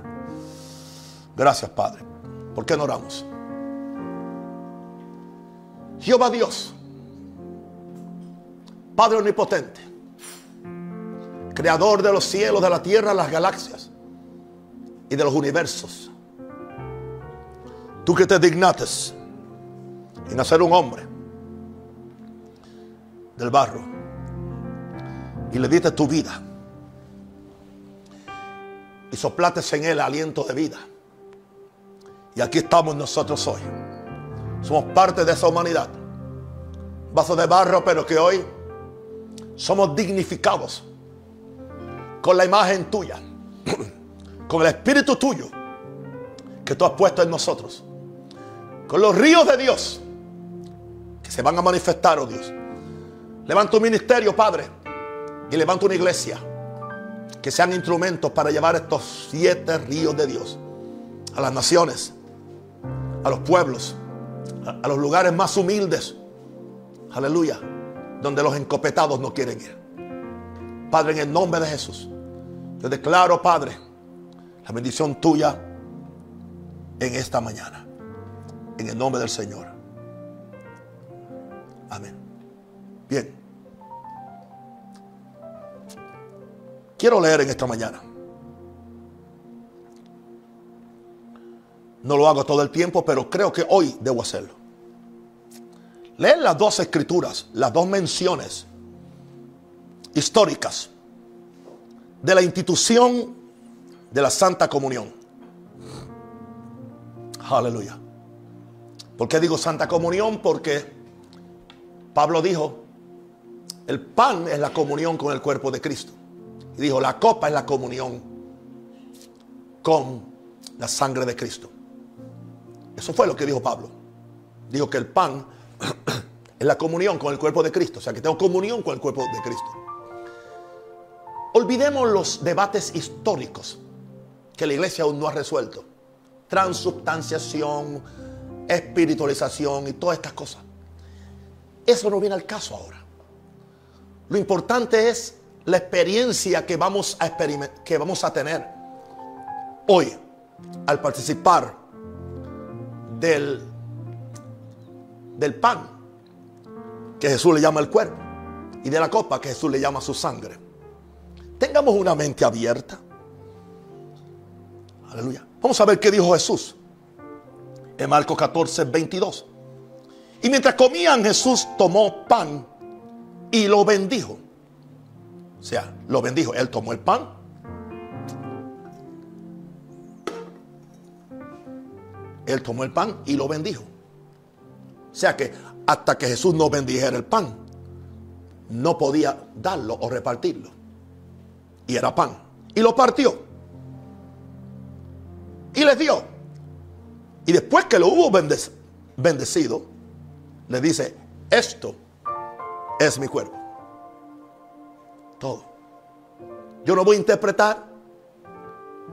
Gracias, Padre. ¿Por qué no oramos? Jehová Dios, Padre Omnipotente, Creador de los cielos, de la tierra, las galaxias y de los universos. Tú que te dignates en hacer un hombre del barro y le diste tu vida y soplates en él aliento de vida. Y aquí estamos nosotros hoy. Somos parte de esa humanidad. Vaso de barro, pero que hoy somos dignificados con la imagen tuya, *clears throat* con el espíritu tuyo que tú has puesto en nosotros, con los ríos de Dios que se van a manifestar, oh Dios. Levanta un ministerio, Padre, y levanta una iglesia que sean instrumentos para llevar estos siete ríos de Dios a las naciones, a los pueblos, a, los lugares más humildes. Aleluya. Donde los encopetados no quieren ir. Padre, en el nombre de Jesús, te declaro, Padre, la bendición tuya en esta mañana. En el nombre del Señor. Amén. Bien. Quiero leer en esta mañana No lo hago todo el tiempo, pero creo que hoy debo hacerlo. Leer las dos escrituras, las dos menciones históricas de la institución de la Santa Comunión. Aleluya. ¿Por qué digo Santa Comunión? Porque Pablo dijo, el pan es la comunión con el cuerpo de Cristo. Y dijo, la copa es la comunión con la sangre de Cristo. Eso fue lo que dijo Pablo. Dijo que el pan *clears throat* es la comunión con el cuerpo de Cristo. O sea, que tengo comunión con el cuerpo de Cristo. Olvidemos los debates históricos que la iglesia aún no ha resuelto. Transubstanciación, espiritualización y todas estas cosas. Eso no viene al caso ahora. Lo importante es la experiencia que vamos a, que vamos a tener hoy al participar del, del pan que Jesús le llama el cuerpo y de la copa que Jesús le llama su sangre. Tengamos una mente abierta. Aleluya. Vamos a ver qué dijo Jesús en Marcos 14, 22. Y mientras comían, Jesús tomó pan y lo bendijo. O sea, lo bendijo. Él tomó el pan. Él tomó el pan y lo bendijo. O sea que hasta que Jesús no bendijera el pan, no podía darlo o repartirlo. Y era pan. Y lo partió. Y les dio. Y después que lo hubo bendecido, le dice, esto es mi cuerpo. Todo. Yo no voy a interpretar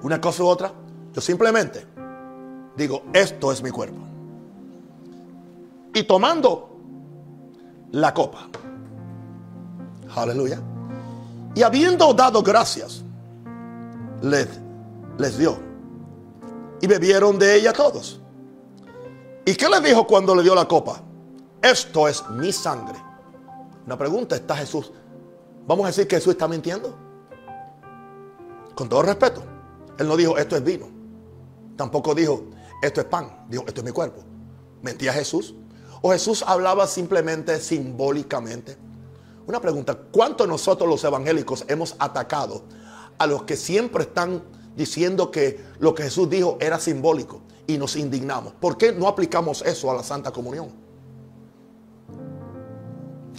una cosa u otra. Yo simplemente digo, esto es mi cuerpo. Y tomando la copa. Aleluya. Y habiendo dado gracias, les, les dio. Y bebieron de ella todos. ¿Y qué le dijo cuando le dio la copa? Esto es mi sangre. Una pregunta, ¿está Jesús? ¿Vamos a decir que Jesús está mintiendo? Con todo respeto. Él no dijo, esto es vino. Tampoco dijo, esto es pan. Dijo, esto es mi cuerpo. ¿Mentía Jesús? ¿O Jesús hablaba simplemente simbólicamente? Una pregunta, ¿cuántos nosotros los evangélicos hemos atacado a los que siempre están diciendo que lo que Jesús dijo era simbólico y nos indignamos? ¿Por qué no aplicamos eso a la Santa Comunión?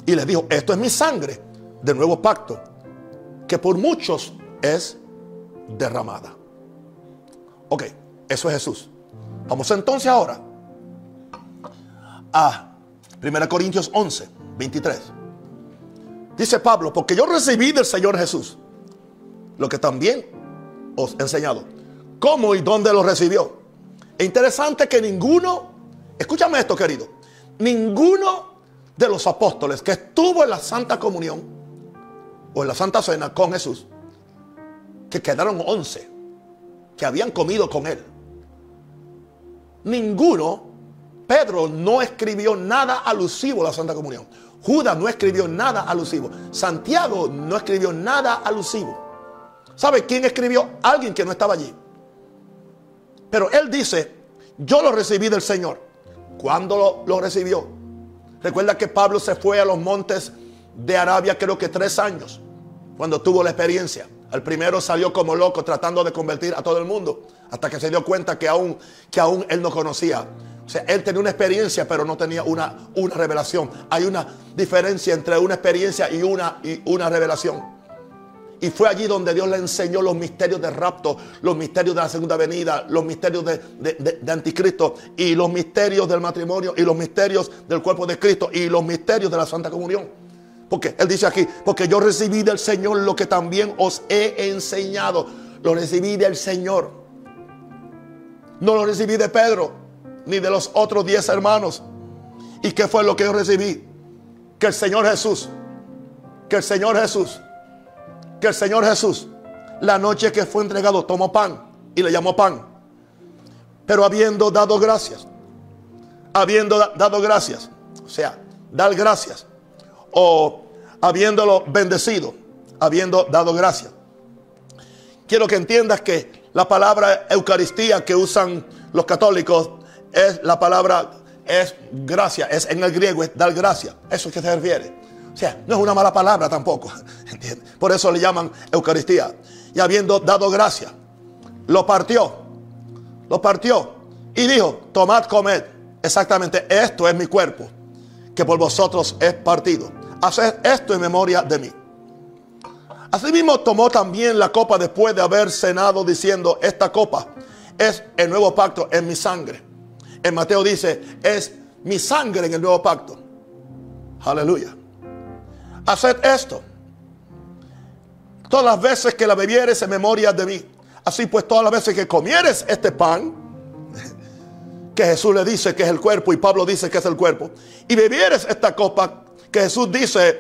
y les dijo, esto es mi sangre del nuevo pacto, que por muchos es derramada. Ok, eso es Jesús. Vamos entonces ahora a 1 Corintios 11, 23. Dice Pablo, porque yo recibí del Señor Jesús lo que también os he enseñado. ¿Cómo y dónde lo recibió? Es interesante que ninguno, escúchame esto querido, ninguno de los apóstoles que estuvo en la Santa Comunión o en la Santa Cena con Jesús, que quedaron once que habían comido con él. Ninguno, Pedro no escribió nada alusivo a la Santa Comunión. Judas no escribió nada alusivo. Santiago no escribió nada alusivo. ¿Sabe quién escribió? Alguien que no estaba allí. Pero él dice, yo lo recibí del Señor. ¿Cuándo lo, lo recibió? Recuerda que Pablo se fue a los montes de Arabia creo que tres años cuando tuvo la experiencia. Al primero salió como loco tratando de convertir a todo el mundo hasta que se dio cuenta que aún, que aún él no conocía. O sea, él tenía una experiencia pero no tenía una, una revelación. Hay una diferencia entre una experiencia y una, y una revelación. Y fue allí donde Dios le enseñó los misterios del rapto, los misterios de la segunda venida, los misterios de, anticristo y los misterios del matrimonio y los misterios del cuerpo de Cristo y los misterios de la Santa Comunión. Porque Él dice aquí, porque yo recibí del Señor lo que también os he enseñado. Lo recibí del Señor. No lo recibí de Pedro ni de los otros diez hermanos. ¿Y qué fue lo que yo recibí? Que el Señor Jesús, que el Señor Jesús que el Señor Jesús, la noche que fue entregado, tomó pan y le llamó pan. Pero habiendo dado gracias, habiendo dado gracias, o sea, dar gracias, o habiéndolo bendecido, habiendo dado gracias. Quiero que entiendas que la palabra Eucaristía que usan los católicos es la palabra es gracia, es en el griego es dar gracia. Eso es que se refiere. O sea, no es una mala palabra tampoco. *laughs* Por eso le llaman Eucaristía. Y habiendo dado gracia, lo partió. Lo partió. Y dijo, tomad, comed. Exactamente, esto es mi cuerpo, que por vosotros es partido. Haced esto en memoria de mí. Asimismo tomó también la copa después de haber cenado diciendo, esta copa es el nuevo pacto en mi sangre. En Mateo dice, es mi sangre en el nuevo pacto. Aleluya. Haced esto. Todas las veces que la bebieres en memoria de mí. Así pues, todas las veces que comieres este pan, *laughs* que Jesús le dice que es el cuerpo y Pablo dice que es el cuerpo, y bebieres esta copa que Jesús dice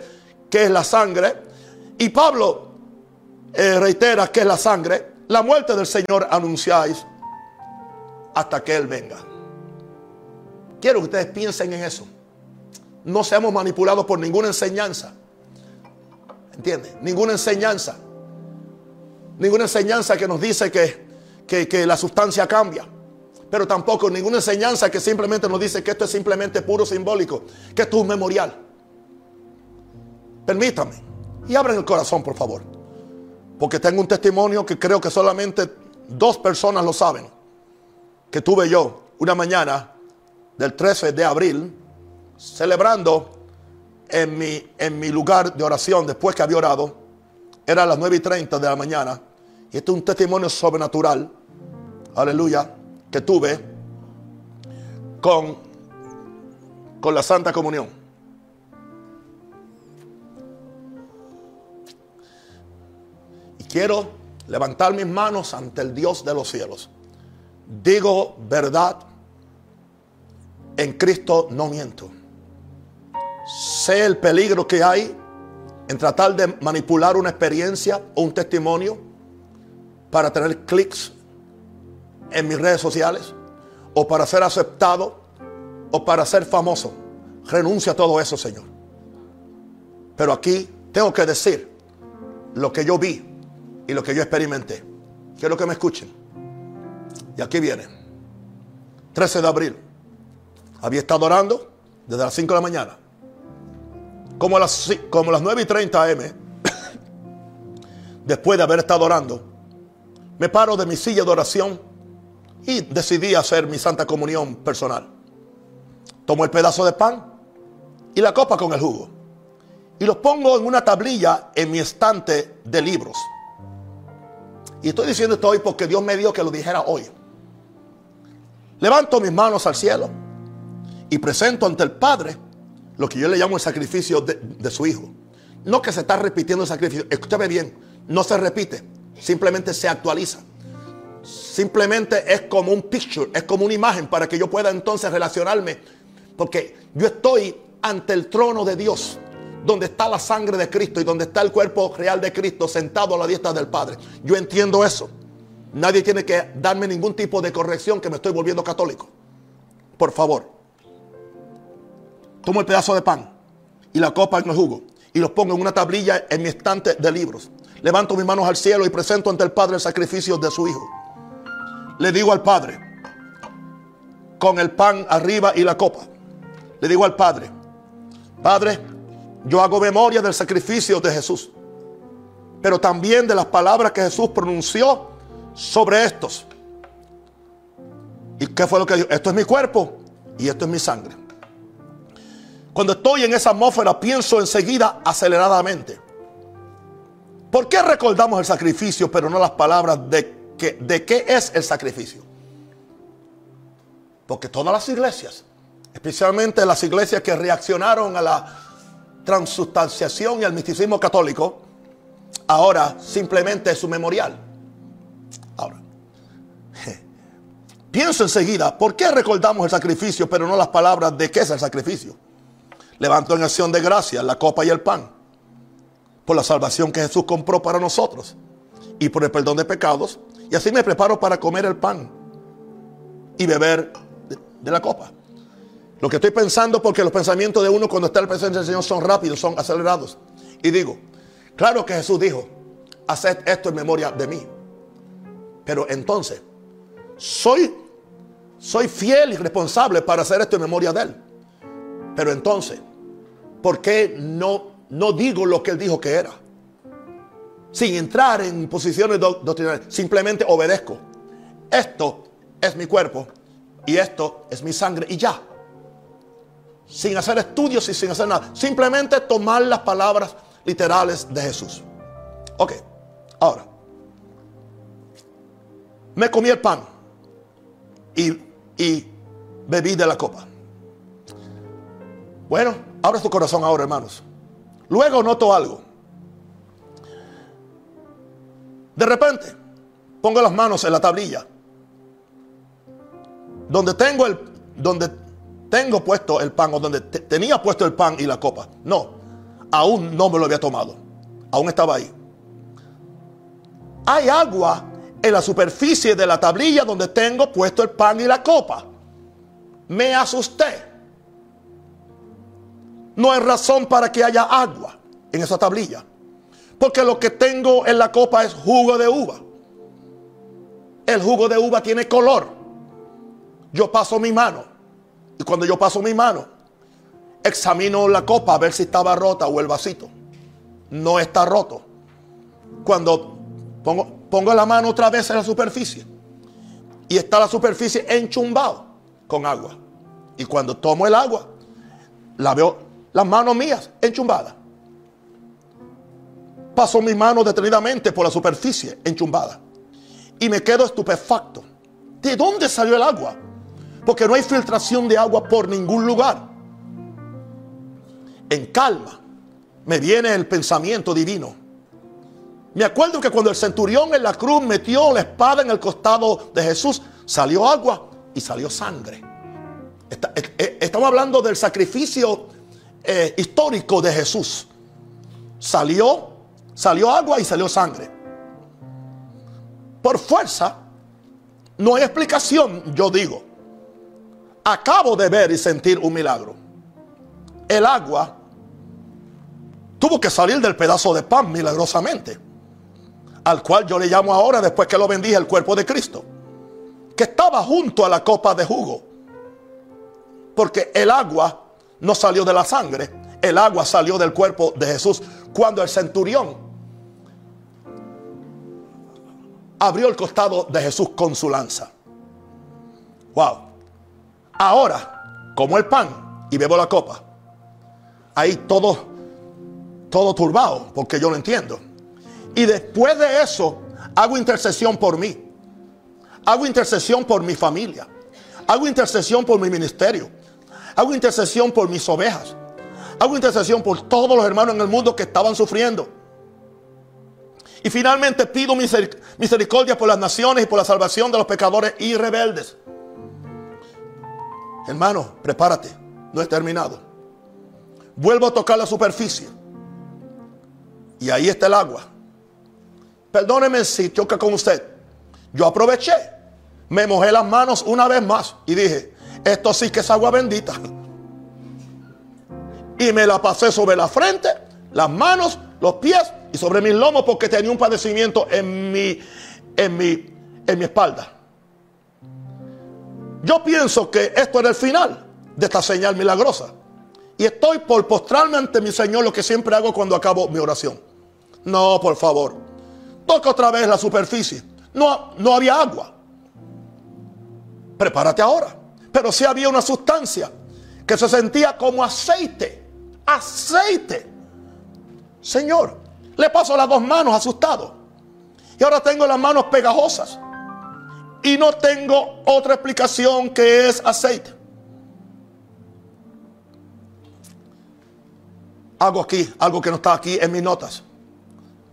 que es la sangre, y Pablo eh, reitera que es la sangre, la muerte del Señor anunciáis hasta que Él venga. Quiero que ustedes piensen en eso. No seamos manipulados por ninguna enseñanza. ¿Entiendes? Ninguna enseñanza. Ninguna enseñanza que nos dice que, que, la sustancia cambia. Pero tampoco ninguna enseñanza que simplemente nos dice que esto es simplemente puro simbólico. Que esto es un memorial. Permítame. Y abran el corazón, por favor. Porque tengo un testimonio que creo que solamente dos personas lo saben. Que tuve yo una mañana del 13 de abril, celebrando en mi, en mi lugar de oración después que había orado. Era las 9 y 30 de la mañana. Y este es un testimonio sobrenatural, aleluya, que tuve con, con la Santa Comunión. Quiero levantar mis manos ante el Dios de los cielos. Digo verdad en Cristo no miento. Sé el peligro que hay en tratar de manipular una experiencia o un testimonio para tener clics en mis redes sociales o para ser aceptado o para ser famoso. Renuncia a todo eso, Señor. Pero aquí tengo que decir lo que yo vi y lo que yo experimenté. Quiero que me escuchen. Y aquí viene. 13 de abril había estado orando desde las 5 de la mañana. Como las, como las 9 y 30 am, *coughs* después de haber estado orando, me paro de mi silla de oración y decidí hacer mi santa comunión personal. Tomo el pedazo de pan y la copa con el jugo. Y los pongo en una tablilla en mi estante de libros. Y estoy diciendo esto hoy porque Dios me dio que lo dijera hoy. Levanto mis manos al cielo y presento ante el Padre lo que yo le llamo el sacrificio de, su Hijo. No que se está repitiendo el sacrificio. Escúchame bien, no se repite, simplemente se actualiza. Simplemente es como un picture, es como una imagen para que yo pueda entonces relacionarme. Porque yo estoy ante el trono de Dios, donde está la sangre de Cristo y donde está el cuerpo real de Cristo sentado a la diestra del Padre. Yo entiendo eso. Nadie tiene que darme ningún tipo de corrección que me estoy volviendo católico. Por favor. Tomo el pedazo de pan y la copa en el jugo y los pongo en una tablilla en mi estante de libros. Levanto mis manos al cielo y presento ante el Padre el sacrificio de su Hijo. Le digo al Padre, con el pan arriba y la copa, le digo al Padre, Padre, yo hago memoria del sacrificio de Jesús, pero también de las palabras que Jesús pronunció sobre estos. ¿Y qué fue lo que dijo? Esto es mi cuerpo y esto es mi sangre. Cuando estoy en esa atmósfera pienso enseguida aceleradamente. ¿Por qué recordamos el sacrificio pero no las palabras de, de qué es el sacrificio? Porque todas las iglesias, especialmente las iglesias que reaccionaron a la transustanciación y al misticismo católico, ahora simplemente es su memorial. Ahora, pienso enseguida, ¿por qué recordamos el sacrificio pero no las palabras de qué es el sacrificio? Levanto en acción de gracia la copa y el pan por la salvación que Jesús compró para nosotros y por el perdón de pecados. Y así me preparo para comer el pan y beber de, la copa. Lo que estoy pensando, porque los pensamientos de uno cuando está en la presencia del Señor son rápidos, son acelerados. Y digo, claro que Jesús dijo, haced esto en memoria de mí. Pero entonces, soy soy fiel y responsable para hacer esto en memoria de Él. Pero entonces, ¿por qué no, no digo lo que Él dijo que era? Sin entrar en posiciones doctrinales, simplemente obedezco. Esto es mi cuerpo y esto es mi sangre y ya. Sin hacer estudios y sin hacer nada. Simplemente tomar las palabras literales de Jesús. Ok, ahora. Me comí el pan y, bebí de la copa. Bueno, abre tu corazón ahora, hermanos. Luego noto algo. De repente, pongo las manos en la tablilla. Donde tengo el donde tengo puesto el pan o donde tenía puesto el pan y la copa. No, aún no me lo había tomado. Aún estaba ahí. Hay agua en la superficie de la tablilla donde tengo puesto el pan y la copa. Me asusté. No hay razón para que haya agua en esa tablilla. Porque lo que tengo en la copa es jugo de uva. El jugo de uva tiene color. Yo paso mi mano. Y cuando yo paso mi mano, examino la copa a ver si estaba rota o el vasito. No está roto. Cuando pongo, pongo la mano otra vez en la superficie. Y está la superficie enchumbado con agua. Y cuando tomo el agua, la veo las manos mías enchumbadas. Paso mi mano detenidamente por la superficie enchumbada. Y me quedo estupefacto. ¿De dónde salió el agua? Porque no hay filtración de agua por ningún lugar. En calma me viene el pensamiento divino. Me acuerdo que cuando el centurión en la cruz metió la espada en el costado de Jesús, salió agua y salió sangre. Eh, eh, estamos hablando del sacrificio eh, histórico de Jesús. Salió, salió agua y salió sangre. Por fuerza, no hay explicación, yo digo. Acabo de ver y sentir un milagro. El agua tuvo que salir del pedazo de pan milagrosamente, al cual yo le llamo ahora, después que lo bendije, el cuerpo de Cristo, que estaba junto a la copa de jugo. Porque el agua no salió de la sangre, el agua salió del cuerpo de Jesús. Cuando el centurión abrió el costado de Jesús con su lanza. Wow. Ahora, como el pan y bebo la copa, ahí todo, todo turbado, porque yo lo entiendo. Y después de eso, hago intercesión por mí. Hago intercesión por mi familia. Hago intercesión por mi ministerio. Hago intercesión por mis ovejas. Hago intercesión por todos los hermanos en el mundo que estaban sufriendo. Y finalmente pido misericordia por las naciones y por la salvación de los pecadores y rebeldes. Hermano, prepárate. No he terminado. Vuelvo a tocar la superficie. Y ahí está el agua. Perdóneme si choca con usted. Yo aproveché. Me mojé las manos una vez más y dije, esto sí que es agua bendita. Y me la pasé sobre la frente, las manos, los pies y sobre mis lomos porque tenía un padecimiento en mi, en mi, en mi espalda. Yo pienso que esto era el final de esta señal milagrosa. Y estoy por postrarme ante mi Señor, lo que siempre hago cuando acabo mi oración. No, por favor. Toca otra vez la superficie. No, no había agua. Prepárate ahora. Pero sí había una sustancia que se sentía como aceite. Aceite. Señor, le paso las dos manos asustado. Y ahora tengo las manos pegajosas. Y no tengo otra explicación que es aceite. Hago aquí, algo que no está aquí en mis notas.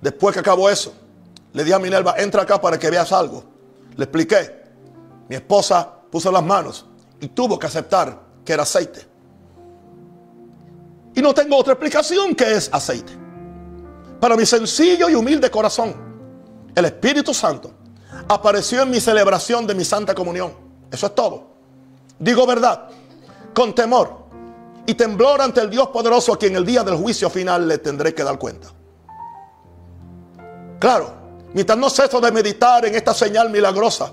Después que acabó eso, le dije a Minerva, entra acá para que veas algo. Le expliqué. Mi esposa puso las manos y tuvo que aceptar que era aceite. Y no tengo otra explicación que es aceite. Para mi sencillo y humilde corazón, el Espíritu Santo apareció en mi celebración de mi Santa Comunión. Eso es todo. Digo verdad, con temor y temblor ante el Dios poderoso a quien el día del juicio final le tendré que dar cuenta. Claro, mientras no ceso de meditar en esta señal milagrosa,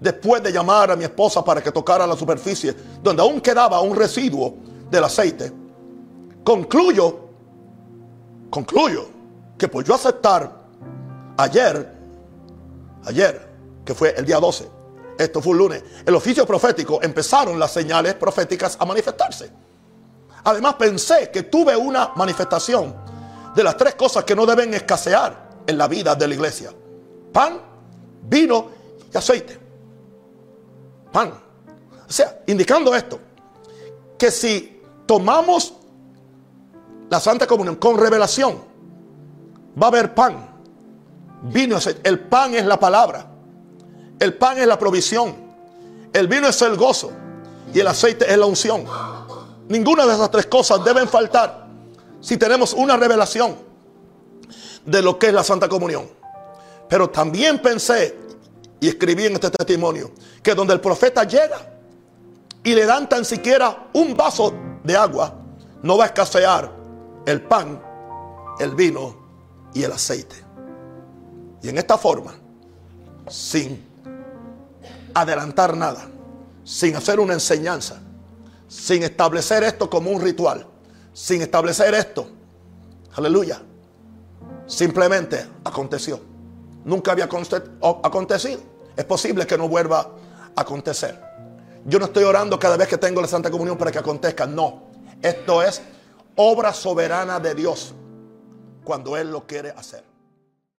después de llamar a mi esposa para que tocara la superficie, donde aún quedaba un residuo del aceite, concluyo, concluyo que por yo aceptar ayer, ayer, que fue el día 12, esto fue un lunes, el oficio profético, empezaron las señales proféticas a manifestarse. Además pensé que tuve una manifestación de las tres cosas que no deben escasear en la vida de la iglesia. Pan, vino y aceite. Pan. O sea, indicando esto, que si tomamos la Santa Comunión con revelación, va a haber pan, vino y aceite. El pan es la palabra. El pan es la provisión. El vino es el gozo. Y el aceite es la unción. Ninguna de esas tres cosas deben faltar si tenemos una revelación de lo que es la Santa Comunión. Pero también pensé y escribí en este testimonio que donde el profeta llega y le dan tan siquiera un vaso de agua, no va a escasear el pan, el vino y el aceite. Y en esta forma, sin adelantar nada, sin hacer una enseñanza, sin establecer esto como un ritual, sin establecer esto, aleluya, simplemente aconteció. Nunca había acontecido. Es posible que no vuelva a acontecer. Yo no estoy orando cada vez que tengo la Santa Comunión para que acontezca. No. Esto es obra soberana de Dios cuando Él lo quiere hacer.